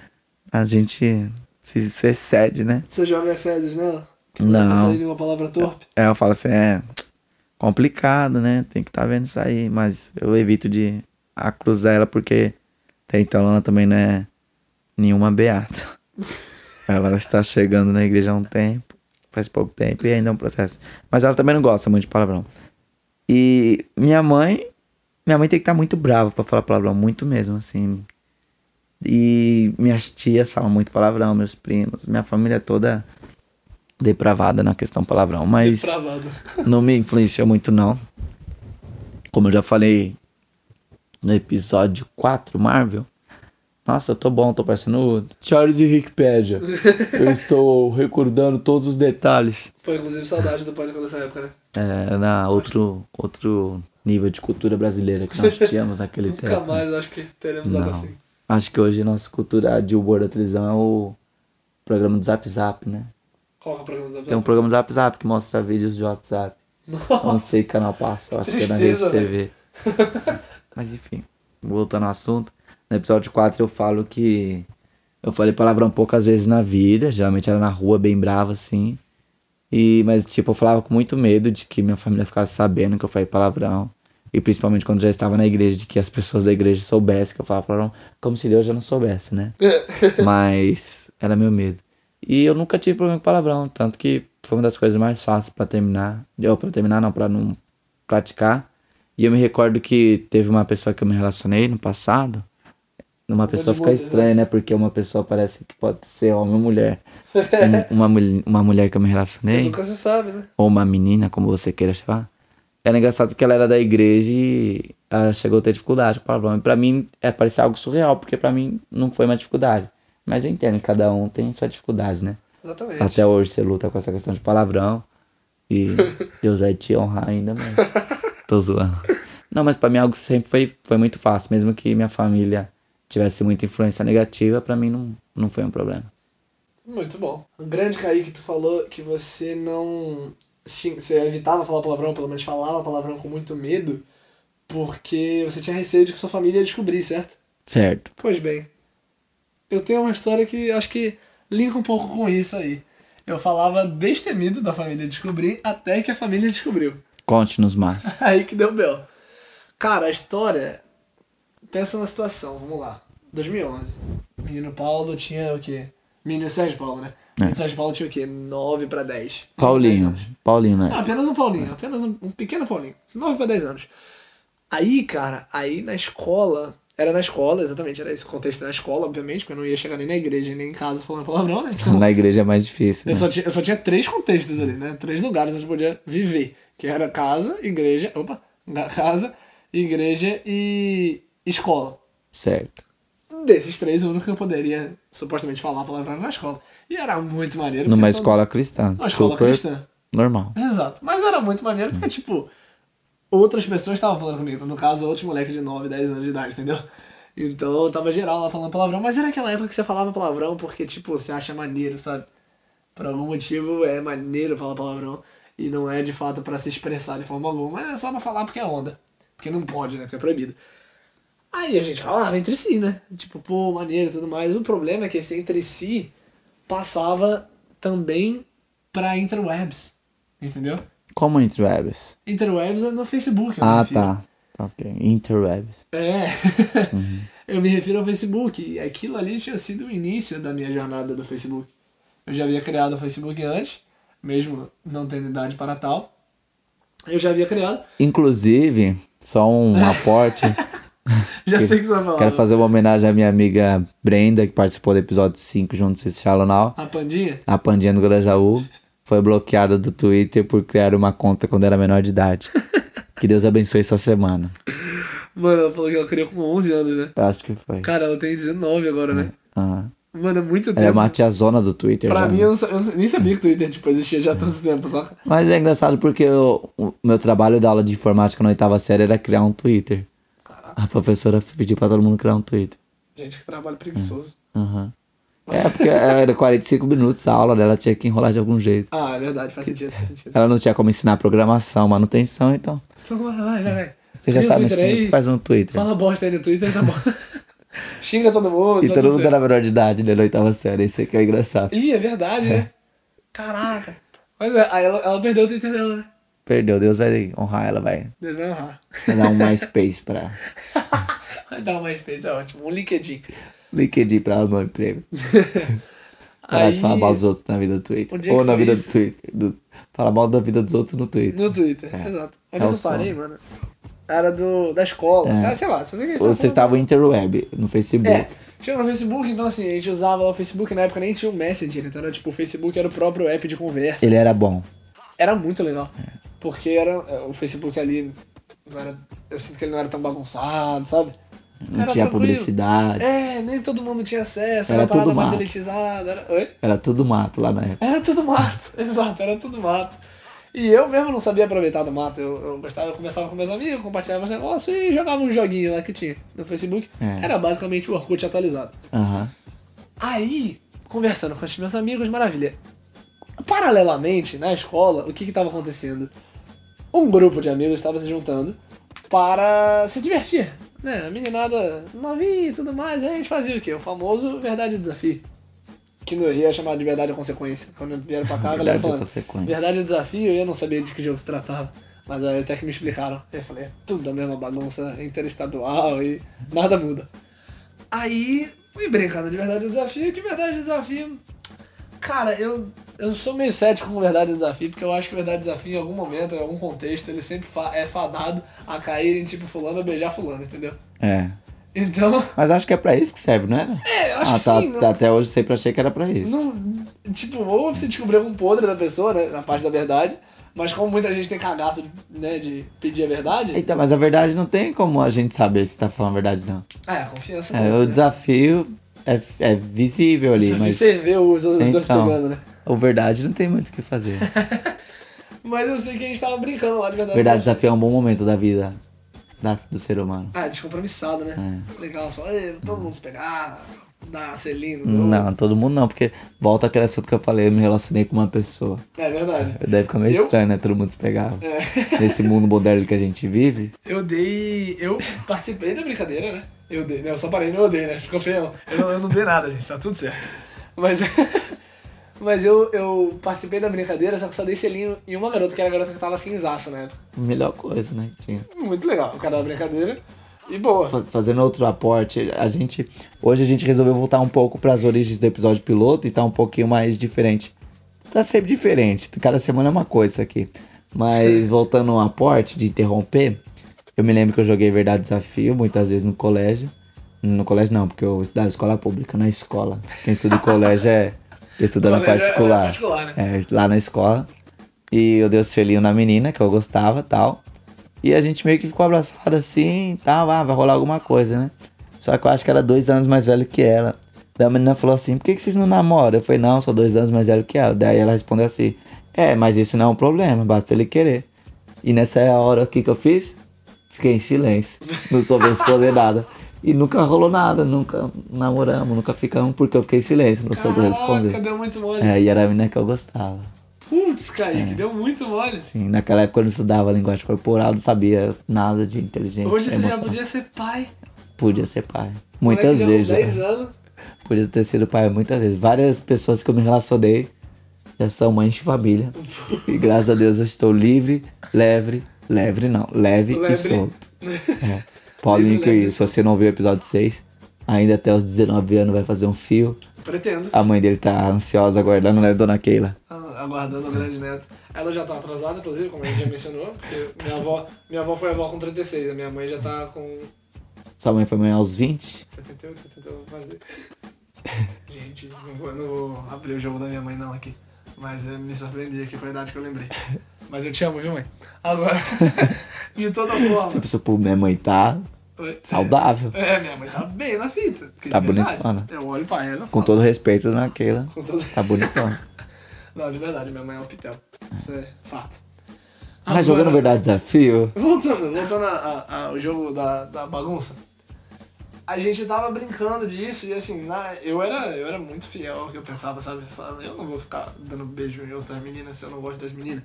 a gente se, se excede, né? Você joga Efésios nela? Que não. Não. sair nenhuma palavra torpe. Aí eu falo assim, é complicado, né? Tem que estar vendo isso aí, mas eu evito de acusar ela porque até então ela também não é nenhuma beata. ela está chegando na igreja há um tempo, faz pouco tempo, e ainda é um processo. Mas ela também não gosta muito de palavrão. E minha mãe, minha mãe tem que estar muito brava pra falar palavrão, muito mesmo, assim. E minhas tias falam muito palavrão, meus primos, minha família é toda depravada na questão palavrão, mas Travado. não me influenciou muito não. Como eu já falei no episódio 4, Marvel. Nossa, eu tô bom, tô parecendo Charles e Wikipedia. eu estou recordando todos os detalhes. Foi inclusive saudade do Pânico dessa época, né? É, na outro, outro nível de cultura brasileira que nós tínhamos naquele Nunca tempo. mais acho que teremos algo Não. assim. Acho que hoje nossa cultura de humor da televisão é o programa do Zap Zap, né? Qual que é o programa do Tem um programa do Zap Zap que mostra vídeos de WhatsApp. Não Nossa, sei que canal passa, eu acho que é na Rede TV. Mas enfim, voltando ao assunto. No episódio 4 eu falo que eu falei palavrão poucas vezes na vida, geralmente era na rua, bem bravo assim. E, mas tipo, eu falava com muito medo de que minha família ficasse sabendo que eu falei palavrão. E principalmente quando já estava na igreja, de que as pessoas da igreja soubessem que eu falava palavrão, como se Deus já não soubesse, né? Mas era meu medo. E eu nunca tive problema com palavrão, tanto que foi uma das coisas mais fáceis pra terminar. Ou pra terminar, não, pra não praticar. E eu me recordo que teve uma pessoa que eu me relacionei no passado. Uma pessoa fica muitas, estranha, né? Porque uma pessoa parece que pode ser homem ou mulher. Um- uma, uma mulher que eu me relacionei nunca se sabe, né? ou uma menina, como você queira chamar. Era engraçado porque ela era da igreja e ela chegou a ter dificuldade com palavrão. E pra mim é parecia algo surreal, porque pra mim não foi uma dificuldade. Mas eu entendo, cada um tem sua dificuldade, né? Exatamente. Até hoje você luta com essa questão de palavrão. E Deus vai te honrar ainda, mas. Tô zoando. Não, mas pra mim algo sempre foi, foi muito fácil. Mesmo que minha família tivesse muita influência negativa, pra mim não, não foi um problema. Muito bom. O grande Kaique, tu falou que você não. Você evitava falar palavrão, pelo menos falava palavrão com muito medo, porque você tinha receio de que sua família ia descobrir, certo? Certo. Pois bem, eu tenho uma história que acho que linka um pouco com isso aí. Eu falava destemido da família descobrir até que a família descobriu. Conte-nos mais. Aí que deu bel. Cara, a história. Pensa na situação, vamos lá. 2011. Menino Paulo tinha o quê? Menino Sérgio Paulo, né? Menino Sérgio Paulo tinha o quê? 9 pra 10. 9 pra 10 Paulinho. Paulinho, né? Ah, apenas um Paulinho, apenas um, um pequeno Paulinho. 9 pra 10 anos. Aí, cara, aí na escola. Era na escola, exatamente, era esse contexto na escola, obviamente, porque eu não ia chegar nem na igreja, nem em casa falando palavrão, né? Então, Na igreja é mais difícil. eu Né? só, tinha, eu só tinha três contextos ali, né? Três lugares onde eu podia viver. Que era casa, igreja. Opa! Casa, igreja e escola. Certo. Desses três, o único que eu poderia supostamente falar palavrão na escola. E era muito maneiro. Numa todo- escola cristã. Uma escola cristã. normal. Exato. Mas era muito maneiro porque, tipo, outras pessoas estavam falando comigo. No caso, outros moleques de 9, 10 anos de idade, entendeu? Então tava geral lá falando palavrão. Mas era aquela época que você falava palavrão porque, tipo, você acha maneiro, sabe? Por algum motivo é maneiro falar palavrão. E não é de fato pra se expressar de forma alguma. Mas é só pra falar porque é onda. Porque não pode, né? Porque é proibido. Aí a gente falava entre si, né? Tipo, pô, maneiro e tudo mais. O problema é que esse entre si passava também pra interwebs. Entendeu? Como interwebs? Interwebs é no Facebook. Ah, refiro. tá. Ok. Interwebs. É. eu me refiro ao Facebook. E aquilo ali tinha sido o início da minha jornada do Facebook. Eu já havia criado o Facebook antes, mesmo não tendo idade para tal. Eu já havia criado. Inclusive, só um aporte. Já sei o que você vai falar. Quero fazer uma homenagem à minha amiga Brenda, que participou do episódio 5 junto com esse Shallow Now. A Pandinha? A Pandinha do Grajaú foi bloqueada do Twitter por criar uma conta quando era menor de idade. Que Deus abençoe sua semana. Mano, ela falou que ela criou com 11 anos, né? Eu acho que foi. Cara, ela tem 19 agora, né? Ah, Mano, é muito é tempo. uma tiazona do Twitter. Pra já, mim, né? eu, não eu nem sabia que o Twitter tipo, existia já há tanto tempo, saca? Mas é engraçado porque eu- o meu trabalho da aula de informática na oitava série era criar um Twitter. A professora pediu pra todo mundo criar um Twitter. Gente que trabalha preguiçoso. Aham. É, porque era 45 minutos a aula dela, tinha que enrolar de algum jeito. Ah, é verdade, faz sentido, faz sentido. Ela não tinha como ensinar programação, manutenção, então. Então vai, vai, vai. Você já Cria sabe, aí, faz um Twitter. Fala bosta aí no Twitter, tá bom. Xinga todo mundo. E tá todo mundo era menor de idade, né, na oitava série, isso aqui é engraçado. Ih, é verdade, né? Caraca. Mas é, aí ela, ela perdeu o Twitter dela, né? Perdeu, Deus vai honrar ela, vai, Deus vai honrar. vai dar um MySpace pra ela. Vai dar uma MySpace, é ótimo. Um LinkedIn. LinkedIn pra arrumar um emprego. Parar Aí, de falar mal dos outros na vida do Twitter. É Ou na vida isso? do Twitter. Do... Falar mal da vida dos outros no Twitter. No Twitter, É. exato. É Onde o eu parei, mano? Era do, da escola. É. Ah, sei lá, só sei que a gente Ou tava vocês estavam interweb, no Facebook. É, tinha no Facebook, então assim, a gente usava o Facebook, na época nem tinha o Messenger, então era tipo, o Facebook era o próprio app de conversa. Ele era bom. Era muito legal. Porque era é, o Facebook ali, não era, eu sinto que ele não era tão bagunçado, sabe? Não Era tinha tranquilo. publicidade. É, nem todo mundo tinha acesso, Era era tudo mais mato. elitizada. Era... Oi? Era tudo mato lá na época. Era tudo mato, exato, era tudo mato. E eu mesmo não sabia aproveitar do mato. Eu, eu gostava, eu conversava com meus amigos, compartilhava os negócios e jogava um joguinho lá que tinha no Facebook. É. Era basicamente o Orkut atualizado. Aham. Aí, conversando com esses meus amigos, maravilha. Paralelamente, na escola, o que que tava acontecendo? Um grupo de amigos estava se juntando para se divertir, né? A meninada novinha e tudo mais, aí a gente fazia o quê? O famoso verdade e desafio. Que no Rio é chamado de verdade ou consequência. Quando vieram pra cá, a galera falando verdade ou desafio, eu não sabia de que jogo se tratava. Mas aí até que me explicaram. Eu falei, é tudo a mesma bagunça interestadual e nada muda. Aí, fui brincando de verdade e desafio, que verdade e desafio. Cara, eu, eu sou meio cético com verdade e desafio, porque eu acho que verdade e desafio, em algum momento, em algum contexto, ele sempre fa- é fadado a cair em tipo fulano ou beijar fulano, entendeu? É. Então, Mas acho que é pra isso que serve, não era? é, eu acho ah, que tá, sim. tá, Até hoje sempre achei que era pra isso. Não, tipo, ou você descobrir algum podre da pessoa, né, na parte da verdade, mas como muita gente tem cagaço, né, de pedir a verdade, Então, mas a verdade não tem como a gente saber se tá falando a verdade, não. ah, é, a confiança É, o né? desafio é, é visível ali, Desafio mas Você vê os, os dois Então. pegando, né? O verdade não tem muito o que fazer. Mas eu sei que a gente tava brincando lá de verdade. verdade, desafio é um bom momento da vida da- do ser humano. Ah, descompromissado, né? É. Legal, só "Ei, todo mundo se pegar, dar selinho. Não, todo mundo não, porque volta aquele assunto que eu falei, eu me relacionei com uma pessoa. É verdade. Deve ficar meio Eu? estranho, né? Todo mundo se pegava. É. Nesse mundo moderno que a gente vive. Eu dei. Eu participei da brincadeira, né? Eu dei. Não, eu só parei e não eu dei, né? Ficou feio. Eu eu não dei nada, gente, tá tudo certo. Mas. Mas eu, eu participei da brincadeira, só que só dei selinho em uma garota, que era a garota que tava finzaça na época. Melhor coisa, né? Que tinha. Muito legal, o cara da brincadeira. E boa. Fa- Fazendo outro aporte, a gente. Hoje a gente resolveu voltar um pouco pras origens do episódio piloto e tá um pouquinho mais diferente. Tá sempre diferente, cada semana é uma coisa isso aqui. Mas voltando ao aporte de interromper, eu me lembro que eu joguei Verdade Desafio muitas vezes no colégio. No colégio não, porque eu estudava escola pública, na escola. Quem estuda em colégio é. Estuda na Colégio é- é particular. particular, né? É, lá na escola. E eu dei o selinho na menina, que eu gostava tal. E a gente meio que ficou abraçado assim e tal. Ah, vai rolar alguma coisa, né? Só que eu acho que era dois anos mais velho que ela. Daí a menina falou assim: por que, que vocês não namoram? Eu falei: não, sou dois anos mais velho que ela. Daí ela respondeu assim: é, mas isso não é um problema, basta ele querer. E nessa hora, o que, que eu fiz? Fiquei em silêncio. Não soube responder nada. E nunca rolou nada, nunca namoramos, nunca ficamos, porque eu fiquei em silêncio, não soube responder. deu muito mole. É, e era a menina que eu gostava. Putz, Kaique, deu muito mole. Sim, naquela época eu não estudava linguagem corporal, não sabia nada de inteligência. Hoje você já podia ser pai. Podia ser pai. Moleque Muitas já vezes. Com 10 já. anos. Podia ter sido pai muitas vezes. Várias pessoas que eu me relacionei já são mães de família. e graças a Deus eu estou livre, leve, leve não, leve, Lebre. e solto. É. Paulinho, que e se você não viu o episódio 6, ainda até os 19 anos vai fazer um fio. Pretendo. A mãe dele tá ansiosa aguardando, né, dona Keila? Ah, Aguardando a grande neta. Ela já tá atrasada, inclusive, como a gente já mencionou, porque minha avó, minha avó foi avó com 36, a minha mãe já tá com Sua mãe foi mãe aos 20? 78, 78, vou fazer. Gente, não vou, não vou abrir o jogo da minha mãe não aqui. Mas eu me surpreendi aqui com a idade que eu lembrei. Mas eu te amo, viu, mãe? Agora, de toda Você forma. pensou, pô, minha mãe tá saudável. É, minha mãe tá bem na fita. Tá verdade, bonitona. Eu olho pra ela Com todo respeito, dona Keila. Com todo... Tá bonitona. Não, de verdade, minha mãe é um pitel. Isso é fato. Mas jogando verdade desafio, Voltando, voltando ao jogo da, da bagunça. A gente tava brincando disso e assim, na, eu, era, eu era muito fiel ao que eu pensava, sabe? Eu falava, eu não vou ficar dando beijo em outras meninas se eu não gosto das meninas.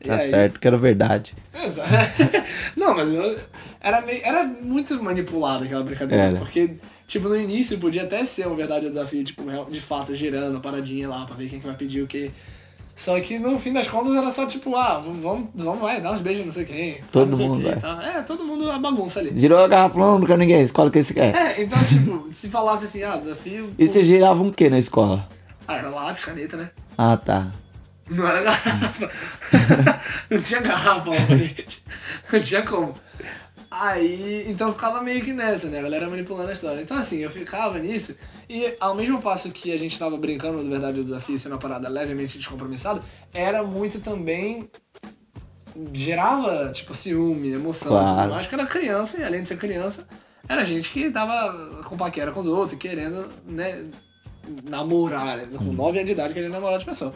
E tá aí- certo que era verdade. Exato. não, mas eu, era, meio, era muito manipulada aquela brincadeira. Era. Porque, tipo, no início podia até ser um verdade ou desafio, tipo, de fato, girando a paradinha lá pra ver quem que vai pedir o quê. Só que no fim das contas era só tipo, ah, vamos, vamos vai, dar uns beijos, não sei quem. Todo não sei mundo quem. É, todo mundo a bagunça ali. Girou a garrafa, não, quero ninguém, escola que esse quer. É, então, tipo, se falasse assim, ah, desafio. E você girava um quê na escola? Ah, era lápis, caneta, né? Ah, tá. Não era garrafa. não tinha garrafa, obviamente. Não tinha como. Aí, então eu ficava meio que nessa, né? A galera manipulando a história. Então, assim, eu ficava nisso. E ao mesmo passo que a gente tava brincando do verdade do desafio, sendo uma parada levemente descompromissada, era muito também. gerava, tipo, ciúme, emoção e Claro. tudo mais, porque era criança, e além de ser criança, era gente que tava com paquera com os outros, querendo, né, namorar, né? Com 9 anos de idade, querendo namorar de pessoa.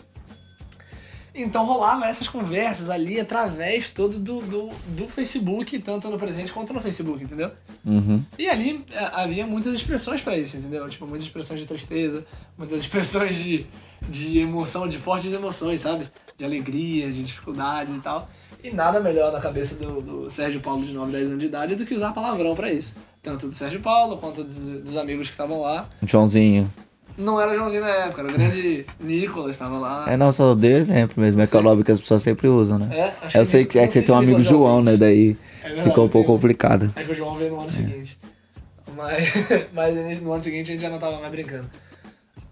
Então rolava essas conversas ali através todo do, do, do Facebook, tanto no presente quanto no Facebook, entendeu? Uhum. E ali é, havia muitas expressões pra isso, entendeu? Tipo, muitas expressões de tristeza, muitas expressões de, de emoção, de fortes emoções, sabe? De alegria, de dificuldades e tal. E nada melhor na cabeça do, do Sérgio Paulo de 9, 10 anos de idade do que usar palavrão pra isso. Tanto do Sérgio Paulo quanto dos, dos amigos que estavam lá. Joãozinho. Não era Joãozinho na época, era o grande Nicolas estava lá. É, não, só dei exemplo mesmo. É que é o que as pessoas sempre usam, né? É, acho Eu que sei que, é que você tem um se amigo João, né? Daí É verdade, ficou um pouco complicado. Acho que o João veio no ano seguinte. Mas, mas no ano seguinte a gente já não tava mais brincando.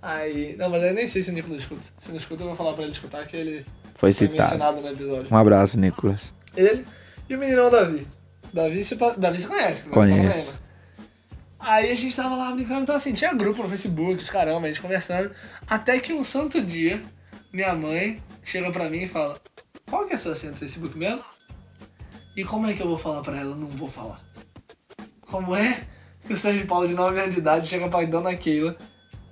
Aí. Não, mas eu nem sei se o Nicolas escuta. Se não escuta, eu vou falar pra ele escutar que ele Foi foi citado. mencionado no episódio. Um abraço, Nicolas. Ele e o meninão Davi. Davi você, pa- Davi você conhece, não Conheço. Aí a gente tava lá brincando, então assim, tinha grupo no Facebook, os caramba, a gente conversando. Até que um santo dia, minha mãe chega pra mim e fala: Qual que é a sua senha do Facebook mesmo? E como é que eu vou falar pra ela? Não vou falar. Como é que o Sérgio Paulo, de 9 anos de idade, chega pra dona Keila,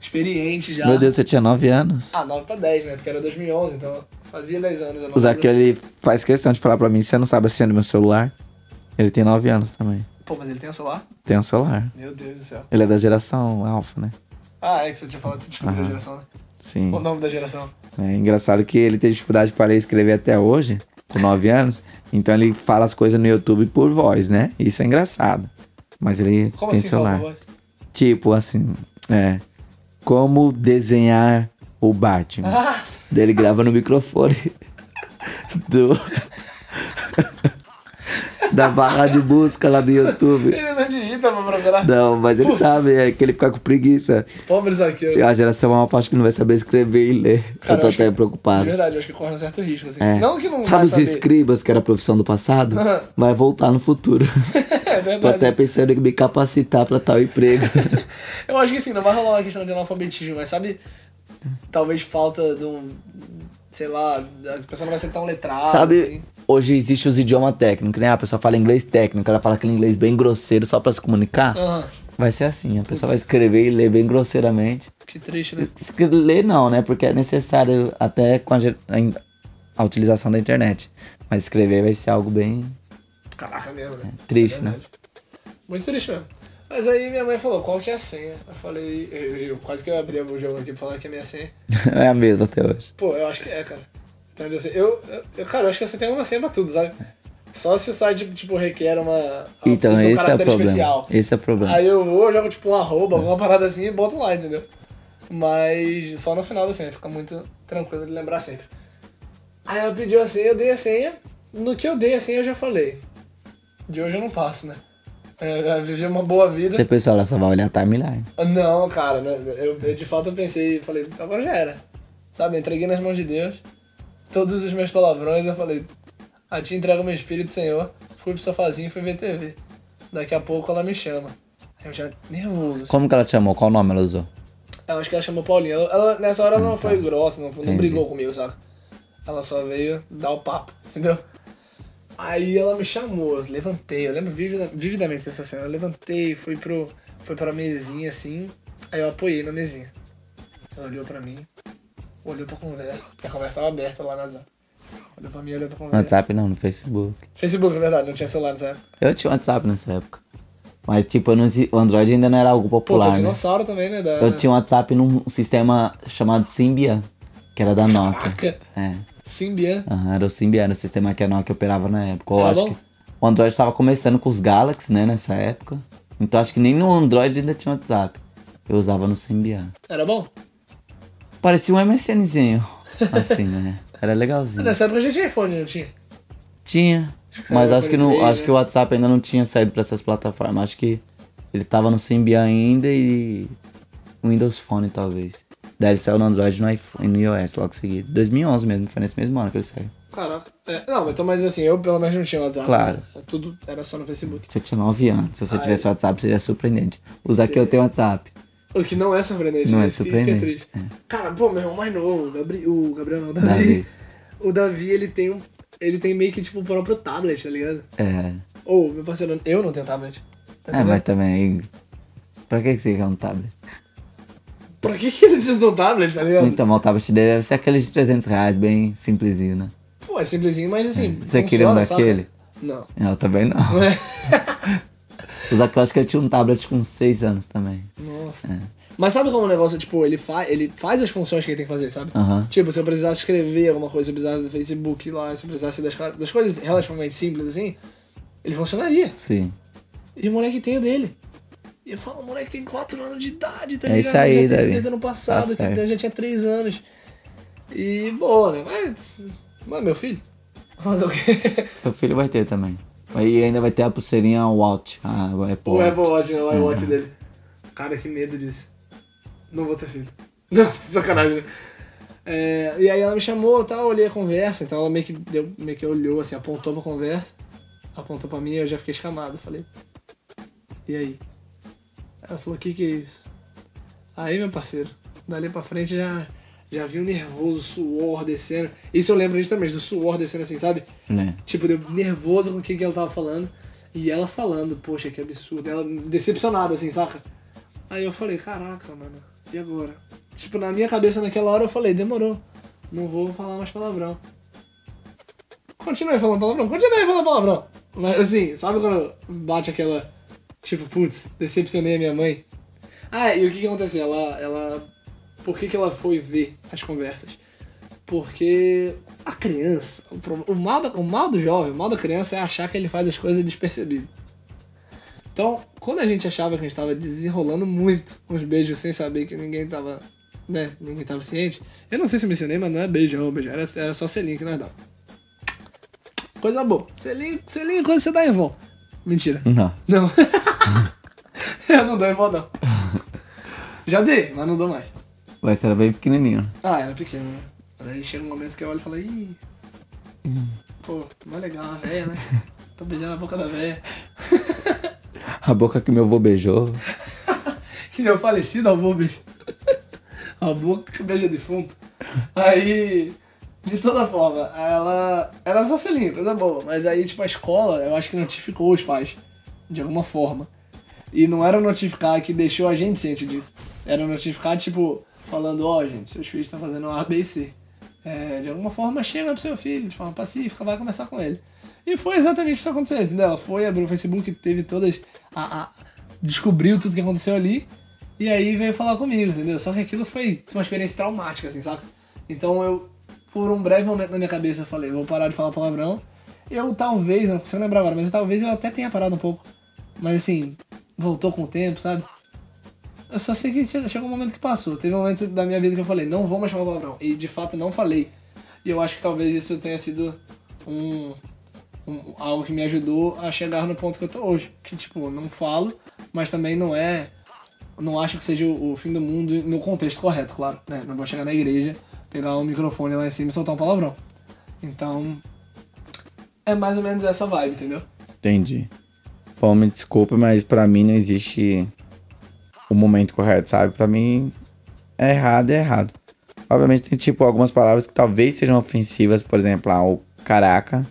experiente já. Meu Deus, você tinha 9 anos? Ah, 9 pra 10, né? Porque era 2011, então fazia 10 anos. Eu não O. Zaqueu, ele faz questão de falar pra mim, você não sabe a senha do meu celular? Ele tem 9 anos também. Pô, mas ele tem um celular? Tem um celular. Meu Deus do céu. Ele é da geração alfa, né? Ah, é que você tinha falado que você descobriu a geração, né? Sim. O nome da geração. É engraçado que ele tem dificuldade para ler e escrever até hoje, com 9 anos. Então ele fala as coisas no YouTube por voz, né? Isso é engraçado. Mas ele Como tem assim, celular. por favor? Tipo assim, é. Como desenhar o Batman. Ah, Daí ele grava no microfone do. da barra de busca lá do YouTube. ele não digita pra procurar. Não, mas ele sabe, é que ele fica com preguiça. Pobre Zaqueu. A geração alfa acho que não vai saber escrever e ler. Cara, eu tô eu até que- preocupado. De verdade, eu acho que corre um certo risco, assim. É. Não que não Sabe os saber. escribas, que era a profissão do passado? Aham. Vai voltar no futuro. É Tô verdade. até pensando em me capacitar pra tal emprego. Eu acho que assim, não vai rolar uma questão de analfabetismo, mas sabe, talvez falta de um, sei lá, a pessoa não vai ser tão letrada, Sabe, assim. Hoje existe os idiomas técnicos, né? A pessoa fala inglês técnico, ela fala aquele inglês bem grosseiro só pra se comunicar. Aham. Vai ser assim, a pessoa vai escrever e ler bem grosseiramente. Que triste, né? Ler não, né? Porque é necessário até com a, a a utilização da internet. Mas escrever vai ser algo bem Caraca mesmo, né? triste, É né? Muito triste mesmo. Mas aí minha mãe falou, qual que é a senha? Eu falei, eu, eu- quase que eu abri o jogo aqui pra falar que é a minha senha. é a mesma até hoje. Pô, eu acho que é, cara. Então, eu, sei- eu, eu, eu- cara, eu acho que você tem uma senha pra tudo, sabe? Só se o site, tipo, requer uma... Então, um esse é o problema. especial. Esse é o problema. Aí eu vou, jogo tipo um arroba, alguma parada assim e boto lá, entendeu? Mas só no final da senha, fica muito tranquilo de lembrar sempre. Aí ela pediu a senha, eu dei a senha. No que eu dei a senha eu já falei. De hoje eu não passo, né? Eu, eu vivi uma boa vida. Você pensou, ela só vai olhar a timeline. Não, cara, né? eu, eu de fato eu pensei, falei, agora já era. Sabe, eu entreguei nas mãos de Deus todos os meus palavrões, eu falei, a ti entrego meu espírito, Senhor. Fui pro sofazinho e fui ver TV. Daqui a pouco ela me chama. Eu já nervoso. Como que ela te chamou? Qual nome ela usou? Eu acho que ela chamou Paulinha. Ela, ela- nessa hora ela não foi grossa, não, foi- não brigou comigo, saca? Ela só veio dar o papo, entendeu? Aí ela me chamou, eu levantei, eu lembro vivida- vividamente dessa cena. Eu levantei, fui pro. Fui pra mesinha assim, aí eu apoiei na mesinha. Ela olhou pra mim, olhou pra conversa, porque a conversa tava aberta lá no WhatsApp. Olhou pra mim, olhou pra No conversa. WhatsApp não, no Facebook. Facebook, é verdade, não tinha celular nessa época. Eu tinha WhatsApp nessa época. Mas, tipo, eu não o Android ainda não era algo Pô, popular, tem né? dinossauro também, né? Da... Eu tinha um WhatsApp num sistema chamado Symbian, que era da Nokia. Caraca, É. Symbian. Aham, era o Symbian, era o sistema que a Nokia operava na época. Eu acho bom? que o Android estava começando com os Galaxy, né, nessa época. Então acho que nem no Android ainda tinha WhatsApp. Eu usava no Symbian. Era bom? Parecia um MSNzinho. Assim, né? Era legalzinho. Nessa época já tinha iPhone, não tinha? Tinha. Mas acho que, não, 3, acho né? que o WhatsApp ainda não tinha saído pra essas plataformas. Acho que ele tava no Symbian ainda e Windows Phone talvez. Daí ele saiu no Android e no, iPhone, no iOS logo seguido. 2011 mesmo, foi nesse mesmo ano que ele saiu. Caraca. É, não, então, mas assim, eu pelo menos não tinha WhatsApp. Claro. né? Tudo era só no Facebook. Você tinha 9 anos. Se você Ah, tivesse é. WhatsApp, seria surpreendente. Usar que eu tenho WhatsApp. O que não é surpreendente, Não né? é Isso que- Isso que é triste. Cara, pô, meu irmão mais novo, o Gabriel, o Gabriel não, o Davi. Davi. O Davi, ele tem um. Ele tem meio que tipo o próprio tablet, tá ligado? É. Ou, meu parceiro, eu não tenho tablet. Tá É, mas também. Pra que você quer um tablet? Pra que, que ele precisa de um tablet, tá ligado? Então, o tablet dele deve ser aqueles de 300 reais, bem simplesinho, né? Pô, é simplesinho, mas assim. Você queria um funciona, daquele? Não. Eu também não. Não é? Usar que eu acho que ele tinha um tablet com 6 anos também. Nossa. É. Mas sabe como o negócio, tipo, ele, fa ele faz as funções que ele tem que fazer, sabe? Aham. Tipo, se eu precisasse escrever alguma coisa, se eu precisasse do Facebook lá, se eu precisasse das, das coisas relativamente simples assim, ele funcionaria. Sim. E o moleque tem o dele. E eu falo, o moleque tem 4 anos de idade, tá É ligado? isso aí, já tem ano passado, Tá que então já tinha 3 anos. E boa, né? Mas. Mas meu filho. Fazer o quê? Seu filho vai ter também. Aí ainda vai ter a pulseirinha Watch. Ah, o Apple O Watch. Apple Watch, né? O Uhum. iWatch dele. Cara, que medo disso. Não vou ter filho. Não, sacanagem. É, e aí ela me chamou e tal, olhei a conversa, então ela meio que deu, meio que olhou assim, apontou pra conversa, apontou pra mim e eu já fiquei escamado. Falei, e aí? Ela falou, o que que é isso? Aí, meu parceiro, dali pra frente já, já vi um nervoso, suor descendo. Isso eu lembro justamente, do suor descendo assim, sabe? Né? Tipo, deu nervoso com o que, que ela tava falando. E ela falando, poxa, que absurdo. Ela decepcionada, assim, saca? Aí eu falei, caraca, mano, e agora? Tipo, na minha cabeça naquela hora eu falei, demorou. Não vou falar mais palavrão. Continuei falando palavrão, continuei falando palavrão. Mas assim, sabe quando bate aquela. Tipo, putz, decepcionei a minha mãe. Ah, e o que, que aconteceu? Ela. ela por que, que ela foi ver as conversas? Porque a criança, o, mal da- o mal do jovem, o mal da criança é achar que ele faz as coisas despercebido. Então, quando a gente achava que a gente tava desenrolando muito uns beijos sem saber que ninguém tava, né, ninguém tava ciente, eu não sei se eu mencionei, mas não é beijão, era, era só selinho que nós dava. Coisa boa. Selinho, selinho é que você dá em vó. Mentira. Não. Não. eu não dou em vó, não. Já dei, mas não dou mais. Vai ser bem pequenininho. Ah, era pequeno, né? Mas aí chega um momento que eu olho e falo, ih. Pô, não é legal, a véia, né? Tô beijando a boca da véia. A boca que meu avô beijou. Que meu falecido avô beijo. A boca que beija defunto. Aí, de toda forma, ela era só selinho, coisa boa. Mas aí, tipo, a escola, eu acho que notificou os pais, de alguma forma. E não era notificar que deixou a gente ciente disso. Era notificar, tipo, falando, ó, gente, seus filhos estão fazendo A, B e C. É, de alguma forma, chega pro seu filho, de forma pacífica, vai conversar com ele. E foi exatamente isso que aconteceu, entendeu? Ela foi, abriu o Facebook, teve todas. A, a- descobriu tudo que aconteceu ali. E aí veio falar comigo, entendeu? Só que aquilo foi uma experiência traumática, assim, saca? Então eu, por um breve momento na minha cabeça, eu falei, vou parar de falar palavrão. Eu talvez, não consigo lembrar agora, mas talvez eu até tenha parado um pouco. Mas assim, voltou com o tempo, sabe? Eu só sei que che- chegou um momento que passou. Teve um momento da minha vida que eu falei, não vou mais falar palavrão. E de fato não falei. E eu acho que talvez isso tenha sido um, um- algo que me ajudou a chegar no ponto que eu tô hoje. Que tipo, não falo, mas também não é. Não acho que seja o, o fim do mundo no contexto correto, claro. Né? Não vou chegar na igreja, pegar um microfone lá em cima e soltar um palavrão. Então. É mais ou menos essa vibe, entendeu? Entendi. Bom, me desculpa, mas pra mim não existe o momento correto, sabe? Pra mim é errado, é errado. Obviamente tem tipo algumas palavras que talvez sejam ofensivas, por exemplo, ah, o caraca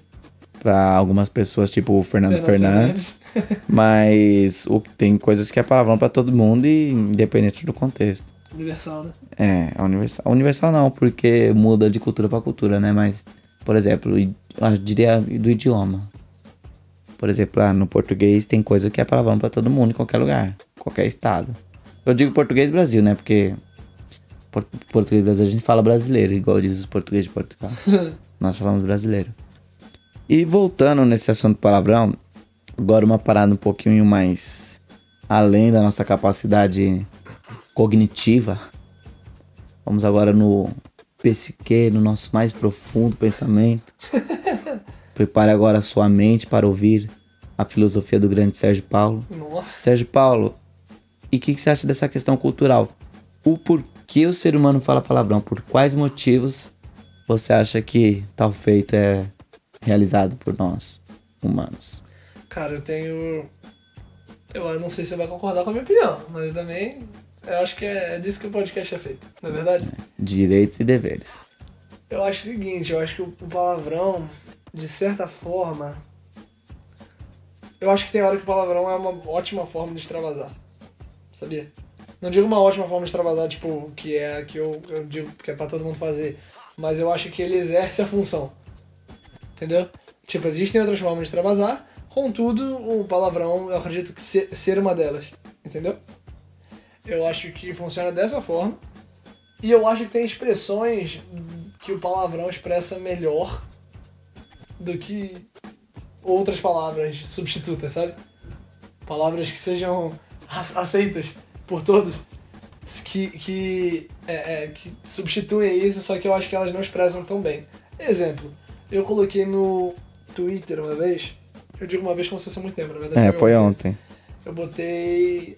pra algumas pessoas, tipo o Fernando, Fernandes. Mas o, tem coisas que é palavrão pra todo mundo e independente do contexto. Universal, né? É, é universal. Universal não, porque muda de cultura pra cultura, né? Mas, por exemplo, eu diria do idioma. Por exemplo, lá no português tem coisa que é palavrão pra todo mundo em qualquer lugar, qualquer estado. Eu digo português Brasil, né? Porque por- português Brasil a gente fala brasileiro, igual diz os portugueses de Portugal. Nós falamos brasileiro. E voltando nesse assunto palavrão, agora uma parada um pouquinho mais além da nossa capacidade cognitiva. Vamos agora no psique, no nosso mais profundo pensamento. Prepare agora a sua mente para ouvir a filosofia do grande Sérgio Paulo. Nossa. Sérgio Paulo, e o que, que você acha dessa questão cultural? O porquê o ser humano fala palavrão? Por quais motivos você acha que tal feito é realizado por nós, humanos? Cara, eu tenho. Eu não sei se você vai concordar com a minha opinião, mas também. Eu acho que é disso que o podcast é feito, não é verdade? Direitos e deveres. Eu acho o seguinte, eu acho que o palavrão, de certa forma. Eu acho que tem hora que o palavrão é uma ótima forma de extravasar. Sabia? Não digo uma ótima forma de extravasar, tipo, que é que eu, eu digo que é pra todo mundo fazer. Mas eu acho que ele exerce a função. Entendeu? Tipo, existem outras formas de extravasar, contudo, o palavrão eu acredito que se- ser uma delas. Entendeu? Eu acho que funciona dessa forma. E eu acho que tem expressões que o palavrão expressa melhor do que outras palavras substitutas, sabe? Palavras que sejam ace- aceitas por todos. Que, que, é, é, que substituem isso, só que eu acho que elas não expressam tão bem. Exemplo, eu coloquei no Twitter uma vez, eu digo uma vez como se fosse muito tempo, na verdade É, foi ontem. eu botei.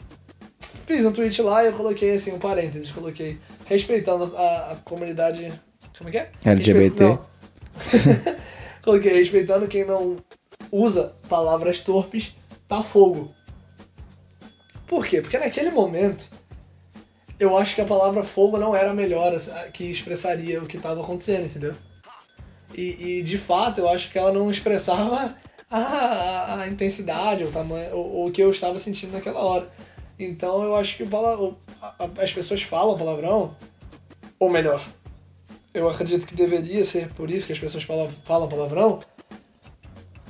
Fiz um tweet lá e eu coloquei assim, um parênteses, coloquei respeitando a, a comunidade. Como é que é? LGBT? Respe- não. coloquei respeitando quem não usa palavras torpes, tá fogo. Por quê? Porque naquele momento eu acho que a palavra fogo não era a melhor assim, que expressaria o que estava acontecendo, entendeu? E, e, de fato eu acho que ela não expressava a, a, a intensidade, o tamanho, o, o que eu estava sentindo naquela hora. Então eu acho que o a- as pessoas falam palavrão, ou melhor, eu acredito que deveria ser por isso que as pessoas fala- falam palavrão,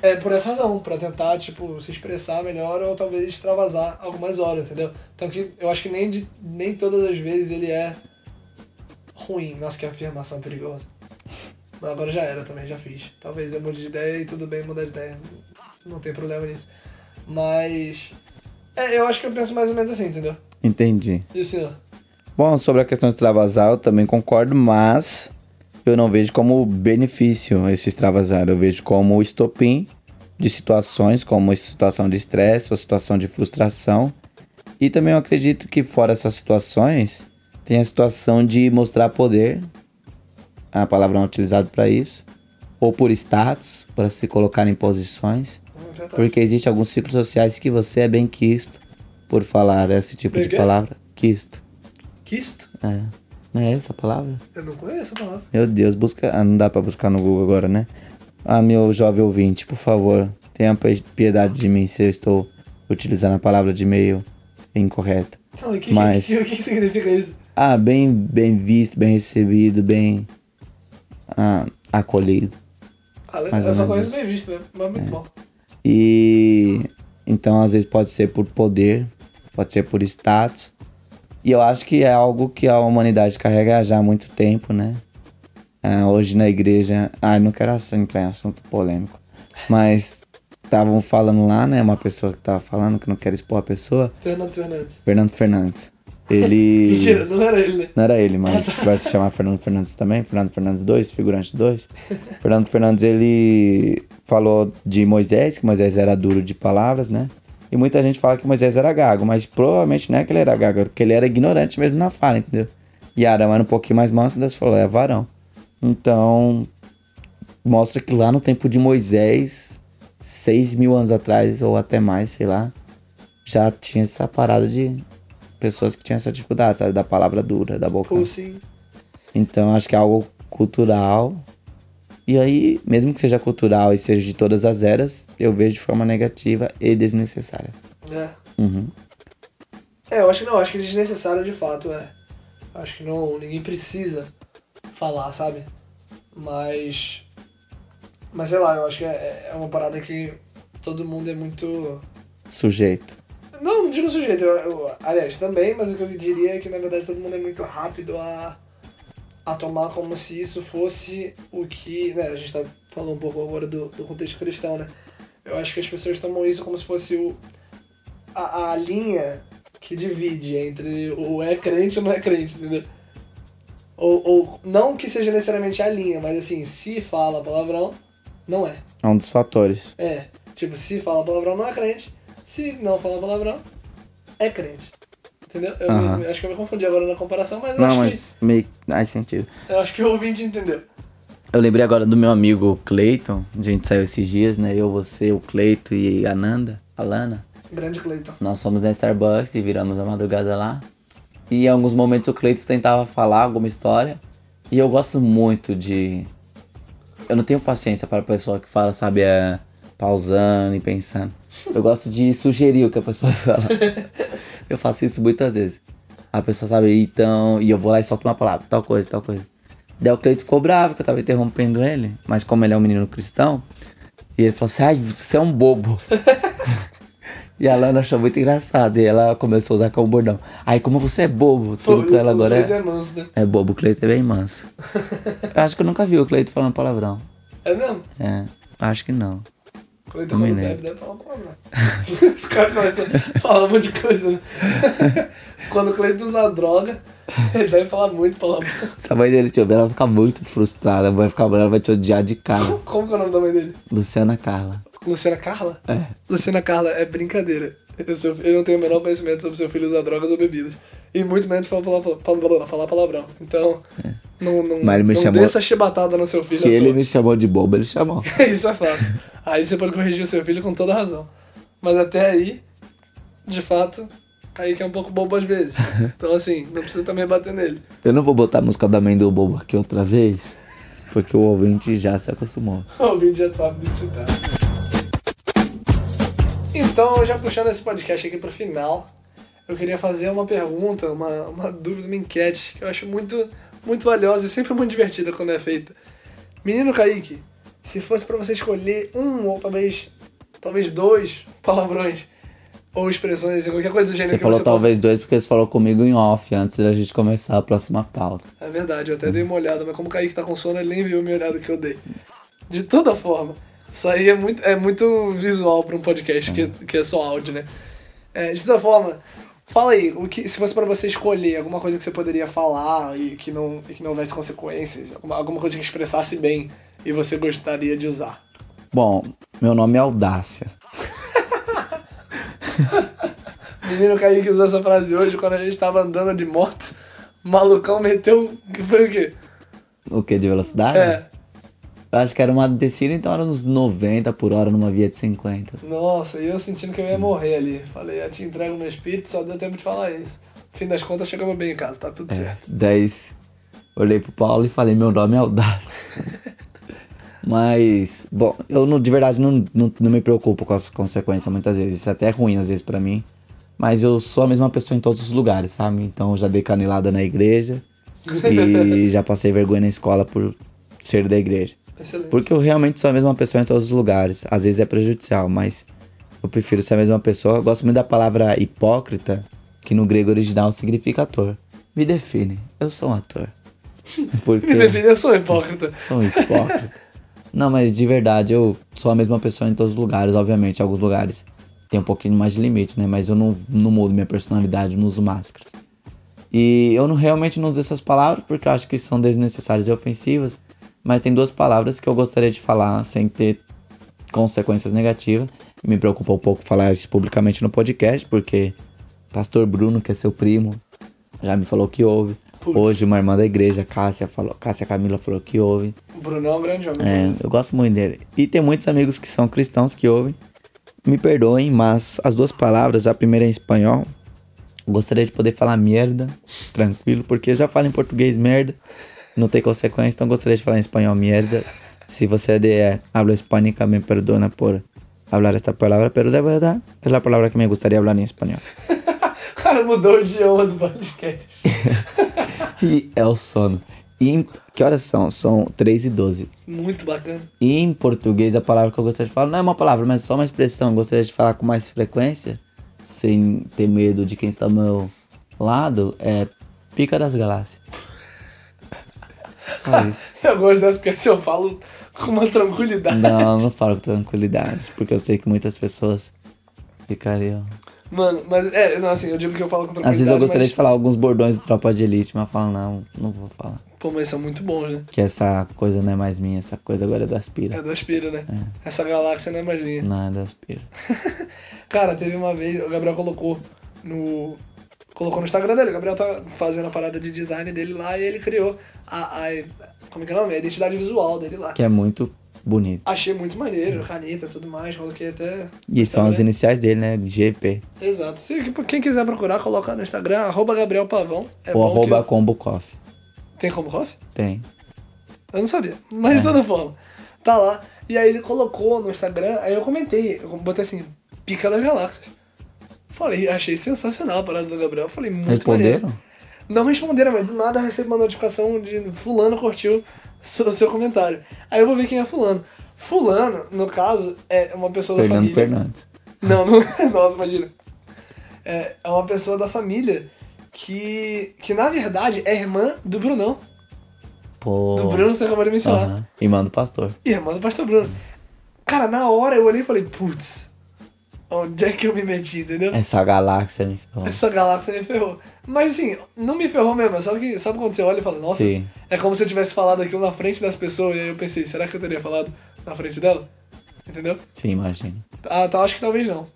é por essa razão, pra tentar, tipo, se expressar melhor ou talvez extravasar algumas horas, entendeu? Então que eu acho que nem, de, nem todas as vezes ele é ruim. Nossa, que afirmação perigosa. Mas agora já era também, já fiz. Talvez eu mude de ideia e tudo bem mudar de ideia. Não tem problema nisso. Mas. É, eu acho que eu penso mais ou menos assim, entendeu? Entendi. E o senhor? Bom, sobre a questão de extravasar, eu também concordo, mas eu não vejo como benefício esse extravasar. Eu vejo como estopim de situações, como situação de estresse ou situação de frustração. E também eu acredito que fora essas situações, tem a situação de mostrar poder. A palavra é utilizada para isso. Ou por status, para se colocar em posições. Porque existem alguns ciclos sociais que você é bem quisto por falar esse tipo de palavra. Quisto. Quisto? É. Não é essa a palavra? Eu não conheço a palavra. Meu Deus, busca. Ah, não dá pra buscar no Google agora, né? Ah, meu jovem ouvinte, por favor, tenha piedade de mim se eu estou utilizando a palavra de meio incorreto. Não, e que, Mas- o que, que significa isso? Ah, bem, bem visto, bem recebido, bem ah, acolhido. Ah, eu só conheço bem visto mesmo, mas muito bom. E então às vezes pode ser por poder, pode ser por status. E eu acho que é algo que a humanidade carrega já há muito tempo, né? Ah, hoje na igreja. Ah, não quero assu- entrar em assunto polêmico. Mas estavam falando lá, né? Uma pessoa que tava falando, que não quero expor a pessoa, Fernando Fernandes. Fernando Fernandes. Ele. Mentira, não era ele, né? Não era ele, mas vai se chamar Fernando Fernandes também, Fernando Fernandes 2, figurante 2. Fernando Fernandes, ele falou de Moisés, que Moisés era duro de palavras, né? E muita gente fala que Moisés era gago, mas provavelmente não é que ele era gago, é porque ele era ignorante mesmo na fala, entendeu? E Arão era um pouquinho mais manso, Deus falou, é varão. Então, mostra que lá no tempo de Moisés, 6 mil anos atrás, ou até mais, sei lá, já tinha essa parada de pessoas que tinham essa dificuldade, sabe? Da palavra dura, da boca. Ou sim. Então acho que é algo cultural. E aí, mesmo que seja cultural e seja de todas as eras, eu vejo de forma negativa e desnecessária. É. Uhum. É, eu acho que não, acho que é desnecessário de fato, é. Acho que não, ninguém precisa falar, sabe? Mas. Mas sei lá, eu acho que é, é uma parada que todo mundo é muito. Sujeito. Não, não digo sujeito, eu, eu- aliás, também, mas o que eu diria é que na verdade todo mundo é muito rápido a, a tomar como se isso fosse o que. Né, a gente tá falando um pouco agora do, do contexto cristão, né? Eu acho que as pessoas tomam isso como se fosse o, a, a linha que divide entre o é crente e o não é crente, entendeu? Ou, ou não que seja necessariamente a linha, mas assim, se fala palavrão, não é. É um dos fatores. É. Tipo, se fala palavrão, não é crente. Se não fala palavrão, é crente. Entendeu? Eu me- acho que eu me confundi agora na comparação, mas, Não, acho, mas meio que faz sentido. eu acho que o ouvinte entendeu. Eu lembrei agora do meu amigo Cleiton. A gente saiu esses dias, né? Eu, você, o Cleito e a Nanda, a Lana. Grande Cleiton. Nós fomos na Starbucks e viramos a madrugada lá. E em alguns momentos o Cleiton tentava falar alguma história. E eu gosto muito de. Eu não tenho paciência para a pessoa que fala, sabe, é, pausando e pensando. Eu gosto de sugerir o que a pessoa fala. Eu faço isso muitas vezes. A pessoa sabe, então. E eu vou lá e solto uma palavra, tal coisa, tal coisa. Daí o Cleiton ficou bravo que eu tava interrompendo ele. Mas como ele é um menino cristão, e ele falou assim: ai, você é um bobo. E a Lana achou muito engraçado. E ela começou a usar como bordão. Aí, como você é bobo, tudo Pô, ela o agora Cleiton é, é manso, né? é bobo. O Cleiton é bem manso. Eu acho que eu nunca vi o Cleiton falando palavrão. É mesmo? É, acho que não. Cleiton Também quando né? bebe deve falar palavrão. Os caras começam a falar um monte de coisa, né? Quando o Cleiton usa droga, ele deve falar muito palavrão. Se a mãe dele te ouvir, ela vai ficar muito frustrada. Vai ficar brava, vai te odiar de cara. Como que é o nome da mãe dele? Luciana Carla. Luciana Carla? É. Luciana Carla, é brincadeira. Eu, eu não tenho o menor conhecimento sobre seu filho usar drogas ou bebidas. E muito menos falar, falar, palavrão. Então, não, não, Mas ele me não chamou- dê essa chibatada no seu filho. Que à ele me chamou de bobo, ele chamou. Isso é fato. Aí você pode corrigir o seu filho com toda razão. Mas até aí, de fato, Kaique é um pouco bobo às vezes. Então, assim, não precisa também bater nele. Eu não vou botar a música da mãe do bobo aqui outra vez. Porque o ouvinte já se acostumou. O ouvinte já sabe que se trata. Então, já puxando esse podcast aqui pro final, eu queria fazer uma pergunta, uma, uma dúvida, uma enquete, que eu acho muito, muito valiosa e sempre muito divertida quando é feita. Menino Kaique, se fosse pra você escolher um ou talvez, talvez dois palavrões ou expressões, qualquer coisa do gênero Você que falou você talvez dois porque você falou comigo em off antes da gente começar a próxima pauta. É verdade, eu até dei uma olhada, mas como o Kaique tá com sono, ele nem viu a minha olhada que eu dei. De toda forma, isso aí é muito, é muito visual pra um podcast que, que é só áudio, né? É, de toda forma, fala aí, o que, se fosse pra você escolher alguma coisa que você poderia falar e que não, e que não houvesse consequências, alguma, alguma coisa que expressasse bem e você gostaria de usar. Bom, meu nome é Audácia. Menino Kaique usou essa frase hoje quando a gente tava andando de moto, o malucão meteu. que foi o quê? O que, de velocidade? É. Eu acho que era uma descida, então era uns 90 por hora numa via de 50. Nossa, e eu sentindo que eu ia morrer ali. Falei, eu te entrego meu espírito, só deu tempo de falar isso. No fim das contas, chegamos bem em casa, tá tudo certo. 10. Olhei pro Paulo e falei, meu nome é Audácia. Mas, bom, eu não, de verdade não, não, não me preocupo com as consequências muitas vezes. Isso é até ruim às vezes pra mim. Mas eu sou a mesma pessoa em todos os lugares, sabe? Então eu já dei canelada na igreja e já passei vergonha na escola por ser da igreja. Excelente. Porque eu realmente sou a mesma pessoa em todos os lugares. Às vezes é prejudicial, mas eu prefiro ser a mesma pessoa. Eu gosto muito da palavra hipócrita, que no grego original significa ator. Me define, eu sou um ator. Porque Me define, eu sou um hipócrita. sou um hipócrita. Não, mas de verdade, eu sou a mesma pessoa em todos os lugares. Obviamente, em alguns lugares tem um pouquinho mais de limite, né? Mas eu não, não mudo minha personalidade, não uso máscaras. E eu não, realmente não uso essas palavras porque eu acho que são desnecessárias e ofensivas. Mas tem duas palavras que eu gostaria de falar sem ter consequências negativas. Me preocupa um pouco falar isso publicamente no podcast, porque Pastor Bruno, que é seu primo, já me falou que ouve. Putz. Hoje uma irmã da igreja, Cássia, falou, Cássia Camila falou que ouve. O Brunão é um grande homem. É, eu gosto muito dele. E tem muitos amigos que são cristãos que ouvem. Me perdoem, mas as duas palavras, a primeira é em espanhol. Gostaria de poder falar merda, tranquilo, porque eu já falo em português merda, não tem consequência, então gostaria de falar em espanhol merda. Se você de eh, habla hispánica, me perdona por hablar esta palavra, pero de verdad es la palabra que me gustaría hablar en español. O cara mudou o idioma do podcast. E é o sono. E em- que horas são? São 3 e 12. Muito bacana. E em português, a palavra que eu gostaria de falar não é uma palavra, mas só uma expressão. Eu gostaria de falar com mais frequência, sem ter medo de quem está ao meu lado, é pica das galáxias. Isso. Eu gosto dessa porque assim eu falo com uma tranquilidade. Não, não falo com tranquilidade, porque eu sei que muitas pessoas ficariam. Mano, mas é, não, assim, eu digo que eu falo com Às vezes eu tranquilidade, gostaria mas, de falar alguns bordões do Tropa de Elite, mas eu falo, não, não vou falar. Pô, mas são muito bons, né? Que essa coisa não é mais minha, essa coisa agora é do Aspira. É do Aspira, né? Essa galáxia não é mais minha. Não, é do Aspira. Cara, teve uma vez, o Gabriel colocou no. Colocou no Instagram dele. O Gabriel tá fazendo a parada de design dele lá e ele criou a. a como é que é o nome? A identidade visual dele lá. Que é muito bonito. Achei muito maneiro, caneta e tudo mais, coloquei até. E são as iniciais dele, né? GP. Exato. Se, quem quiser procurar, coloca no Instagram, arroba Gabriel Pavão. É Ou que arroba Combo Coffee. Tem como coffee? Tem. Eu não sabia. Mas de toda forma. Tá lá. E aí ele colocou no Instagram, aí eu comentei, eu botei assim, pica das galáxias. Falei, achei sensacional a parada do Gabriel. Falei, muito Responderam? maneiro. Não responderam, mas do nada eu recebo uma notificação de fulano curtiu o seu comentário. Aí eu vou ver quem é fulano. Fulano, no caso, é uma pessoa da Fernando família. Fernandes. Não, não. Nossa, imagina. É, é uma pessoa da família que, que na verdade é irmã do Brunão. Pô. Do Bruno que você acabou de mencionar. Aham. Irmã do pastor. Irmã do pastor Bruno. Cara, na hora eu olhei e falei, putz, onde é que eu me meti, entendeu? Essa galáxia me ferrou. Essa galáxia me ferrou. Mas assim, não me ferrou mesmo. Só que sabe quando você olha e fala, nossa, Sim. é como se eu tivesse falado aquilo na frente das pessoas. E aí eu pensei, será que eu teria falado na frente dela? Entendeu? Sim, imagina. Ah, tá, acho que talvez não.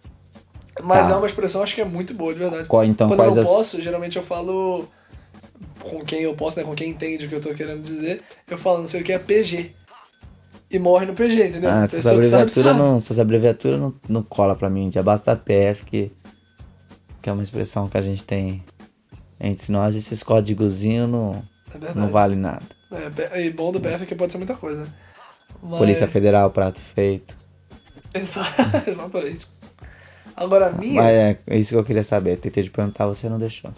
Mas Tá. é uma expressão, acho que é muito boa, de verdade. Qual- então, Quando eu as- posso, geralmente eu falo com quem eu posso, né? Com quem entende o que eu tô querendo dizer. Eu falo, não sei o que é PG. E morre no PG, entendeu? Ah, essas que sabe, abreviaturas sabe. não, essas abreviaturas não, não cola pra mim. Já basta PF, que, que é uma expressão que a gente tem entre nós. Esses códigozinhos não, É não vale nada. É, e bom do PF é que pode ser muita coisa, né? Mas... Polícia Federal, prato feito. Exa- Exatamente. Agora a minha. Mas é, é isso que eu queria saber. Tentei te perguntar, você não deixou.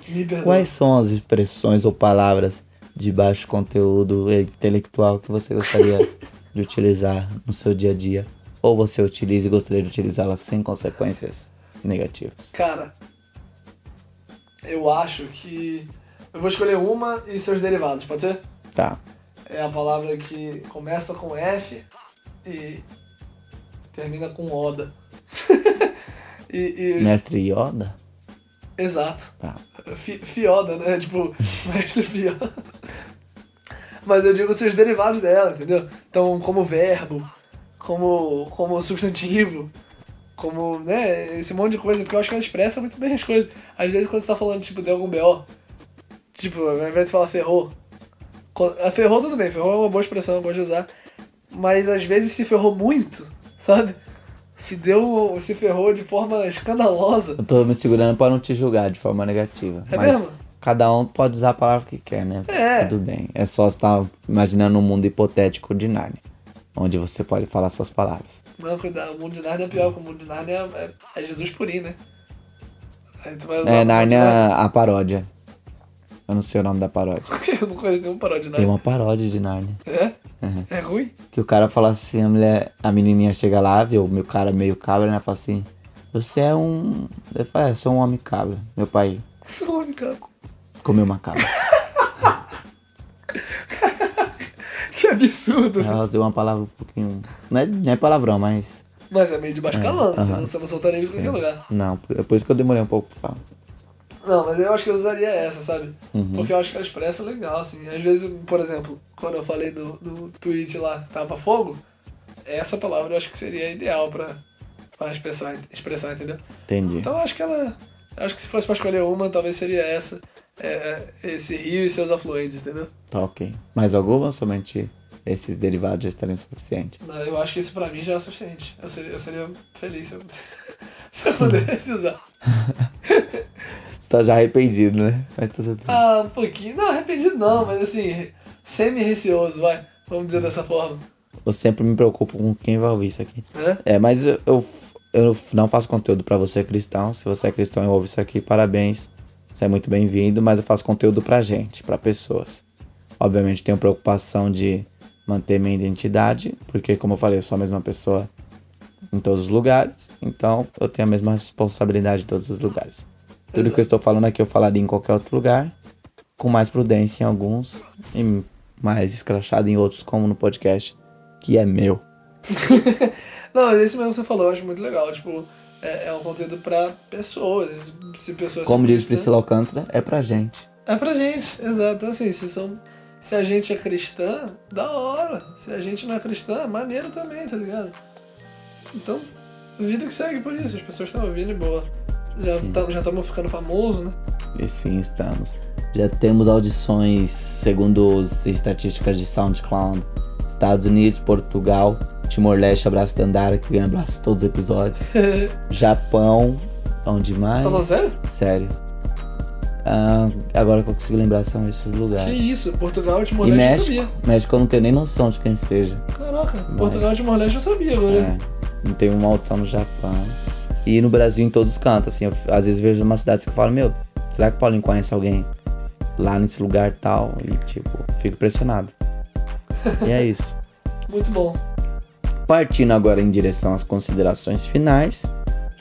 Quais são as expressões ou palavras de baixo conteúdo intelectual que você gostaria de utilizar no seu dia a dia? Ou você utiliza e gostaria de utilizá-las sem consequências negativas? Cara, eu acho que. Eu vou escolher uma e seus derivados, pode ser? Tá. É a palavra que começa com F e termina com Oda. e, e- Mestre Yoda? Exato. Tá. Fi- Fioda, né? Tipo, mestre Fioda. Mas eu digo seus derivados dela, entendeu? Então, como verbo, como, como substantivo, como, né, esse monte de coisa, porque eu acho que ela expressa muito bem as coisas. Às vezes quando você tá falando, tipo, de algum BO, tipo, ao invés de falar ferrou, a ferrou tudo bem, ferrou é uma boa expressão, eu gosto de usar, mas às vezes se ferrou muito, sabe? Se deu, se ferrou de forma escandalosa. Eu tô me segurando pra não te julgar de forma negativa. É mas mesmo? Cada um pode usar a palavra que quer, né? É. Tudo bem. É só você estar imaginando um mundo hipotético de Narnia. Onde você pode falar suas palavras. Não, cuidado, o mundo de Narnia é pior, porque o mundo de Narnia é, é Jesus purinho, né? Aí tu vai usar É, Narnia, a paródia. Eu não sei o nome da paródia. Eu não conheço nenhum paródia de Tem Narnia. uma paródia de Narnia. É? Uhum. É ruim? Que o cara fala assim, a mulher, a menininha chega lá, vê o meu cara meio cabra, né? Fala assim, você é um... Ele fala, é, sou um homem cabra. Meu pai Sou cara. Comeu uma cabra. Que absurdo. Ela usou uma palavra um pouquinho... Não é, não é palavrão, mas... Mas é meio de baixo calão, você aham. não- você não soltaria isso em qualquer lugar. Não, é por isso que eu demorei um pouco pra falar. Não, mas eu acho que eu usaria essa, sabe? Uhum. Porque eu acho que ela expressa legal, assim. Às vezes, por exemplo, quando eu falei do, do tweet lá que tava fogo, essa palavra eu acho que seria ideal pra, pra expressar, expressar, entendeu? Entendi. Então eu acho que ela. eu Acho que se fosse pra escolher uma, talvez seria essa. É, é, esse rio e seus afluentes, entendeu? Tá ok. Mais alguma ou somente esses derivados já estariam suficientes? Não, Eu acho que isso pra mim já é o suficiente. Eu seria, eu seria feliz se eu, se eu pudesse usar. Você tá já arrependido, né? Mas tudo bem. Ah, um pouquinho. Não, arrependido não, mas assim, semi-receoso, vai. Vamos dizer dessa forma. Eu sempre me preocupo com quem vai ouvir isso aqui. Né? É, mas eu, eu, eu não faço conteúdo pra você cristão. Se você é cristão e ouve isso aqui, parabéns. Você é muito bem-vindo, mas eu faço conteúdo pra gente, pra pessoas. Obviamente tenho preocupação de manter minha identidade, porque como eu falei, eu sou a mesma pessoa em todos os lugares, então eu tenho a mesma responsabilidade em todos os lugares. Tudo Exato. que eu estou falando aqui eu falaria em qualquer outro lugar, com mais prudência em alguns e mais escrachado em outros, como no podcast, que é meu. Não, esse mesmo que você falou, eu acho muito legal. Tipo, é, é um conteúdo pra pessoas. Se pessoas Como diz Priscila Alcântara, é pra gente. É pra gente, exato. Então, assim, se, são, se a gente é cristã, da hora. Se a gente não é cristã, maneiro também, tá ligado? Então, vida que segue por isso. As pessoas estão ouvindo e boa. Já estamos já tamo ficando famoso, né? E sim, estamos. Já temos audições, segundo as estatísticas de SoundCloud. Estados Unidos, Portugal, Timor-Leste, Abraço Dandara, que ganha abraço em todos os episódios. Japão, onde mais? Tá falando sério? Sério. Ah, agora que eu consigo lembrar são esses que lugares. isso, Portugal e Timor-Leste eu sabia. México eu não tenho nem noção de quem seja. Caraca, Portugal e Timor-Leste eu sabia agora. É, não tem uma audição no Japão. E no Brasil em todos os cantos, assim, eu às vezes vejo umas cidades que eu falo, meu, será que o Paulinho conhece alguém lá nesse lugar tal? E tipo, fico impressionado. e é isso. Muito bom. Partindo agora em direção às considerações finais.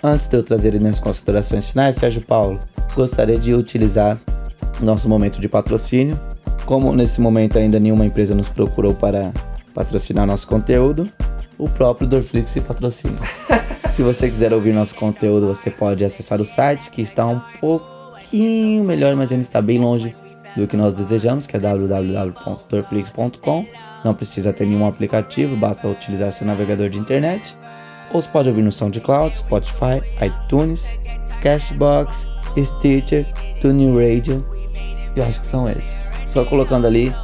Antes de eu trazer as minhas considerações finais, Sérgio Paulo, gostaria de utilizar nosso momento de patrocínio. Como nesse momento ainda nenhuma empresa nos procurou para patrocinar nosso conteúdo, o próprio Dorflix se patrocina. Se você quiser ouvir nosso conteúdo, você pode acessar o site que está um pouquinho melhor, mas ainda está bem longe do que nós desejamos, que é www.dorflix.com. Não precisa ter nenhum aplicativo, basta utilizar seu navegador de internet. Ou você pode ouvir no SoundCloud, Spotify, iTunes, Cashbox, Stitcher, TuneIn Radio. Eu acho que são esses. Só colocando ali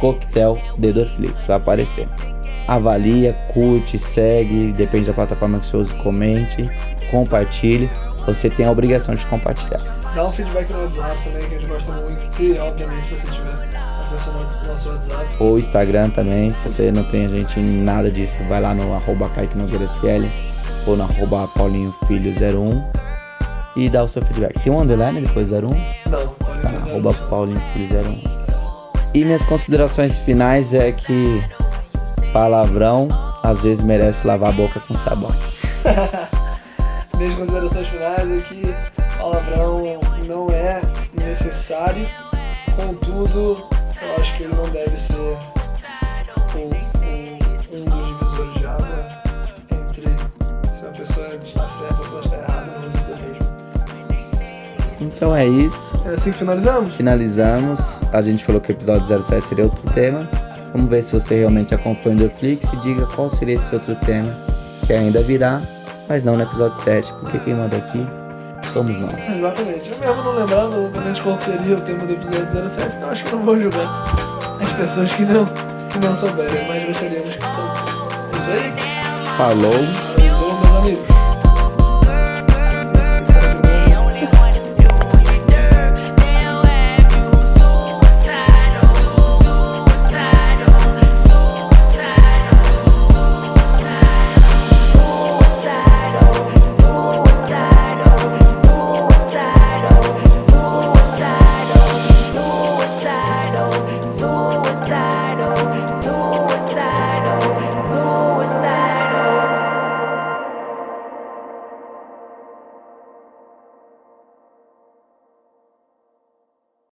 Coquetel de Dorflix, vai aparecer. Avalia, curte, segue, depende da plataforma que você use, comente, compartilhe. Você tem a obrigação de compartilhar. Dá um feedback no WhatsApp também, que a gente gosta muito. Se, obviamente, se você tiver acesso ao nosso WhatsApp. Ou Instagram também, se você não tem a gente em nada disso, vai lá no arroba Kaique Nogueira SL ou no arroba Paulinho Filho 01 e dá o seu feedback. Tem um underline depois 01? Não, Tá, arroba Paulinho Filho 01. E minhas considerações finais é que palavrão às vezes merece lavar a boca com sabão. Minhas considerações finais é que palavrão não é necessário, contudo, eu acho que ele não deve ser o- o- um dos divisores de água entre se uma pessoa está certa ou se ela está errada no uso do mesmo. Então é isso. É assim que finalizamos? Finalizamos. A gente falou que o episódio 07 seria outro tema. Vamos ver se você realmente acompanha o Netflix e diga qual seria esse outro tema que ainda virá, mas não no episódio 7, porque quem manda aqui somos nós. Exatamente. Eu mesmo não lembrava exatamente qual seria o tema do episódio 07, então acho que eu não vou julgar as pessoas que não, que não souberem, mas gostaríamos que soubessem. É isso aí? Falou! Valeu, meus amigos.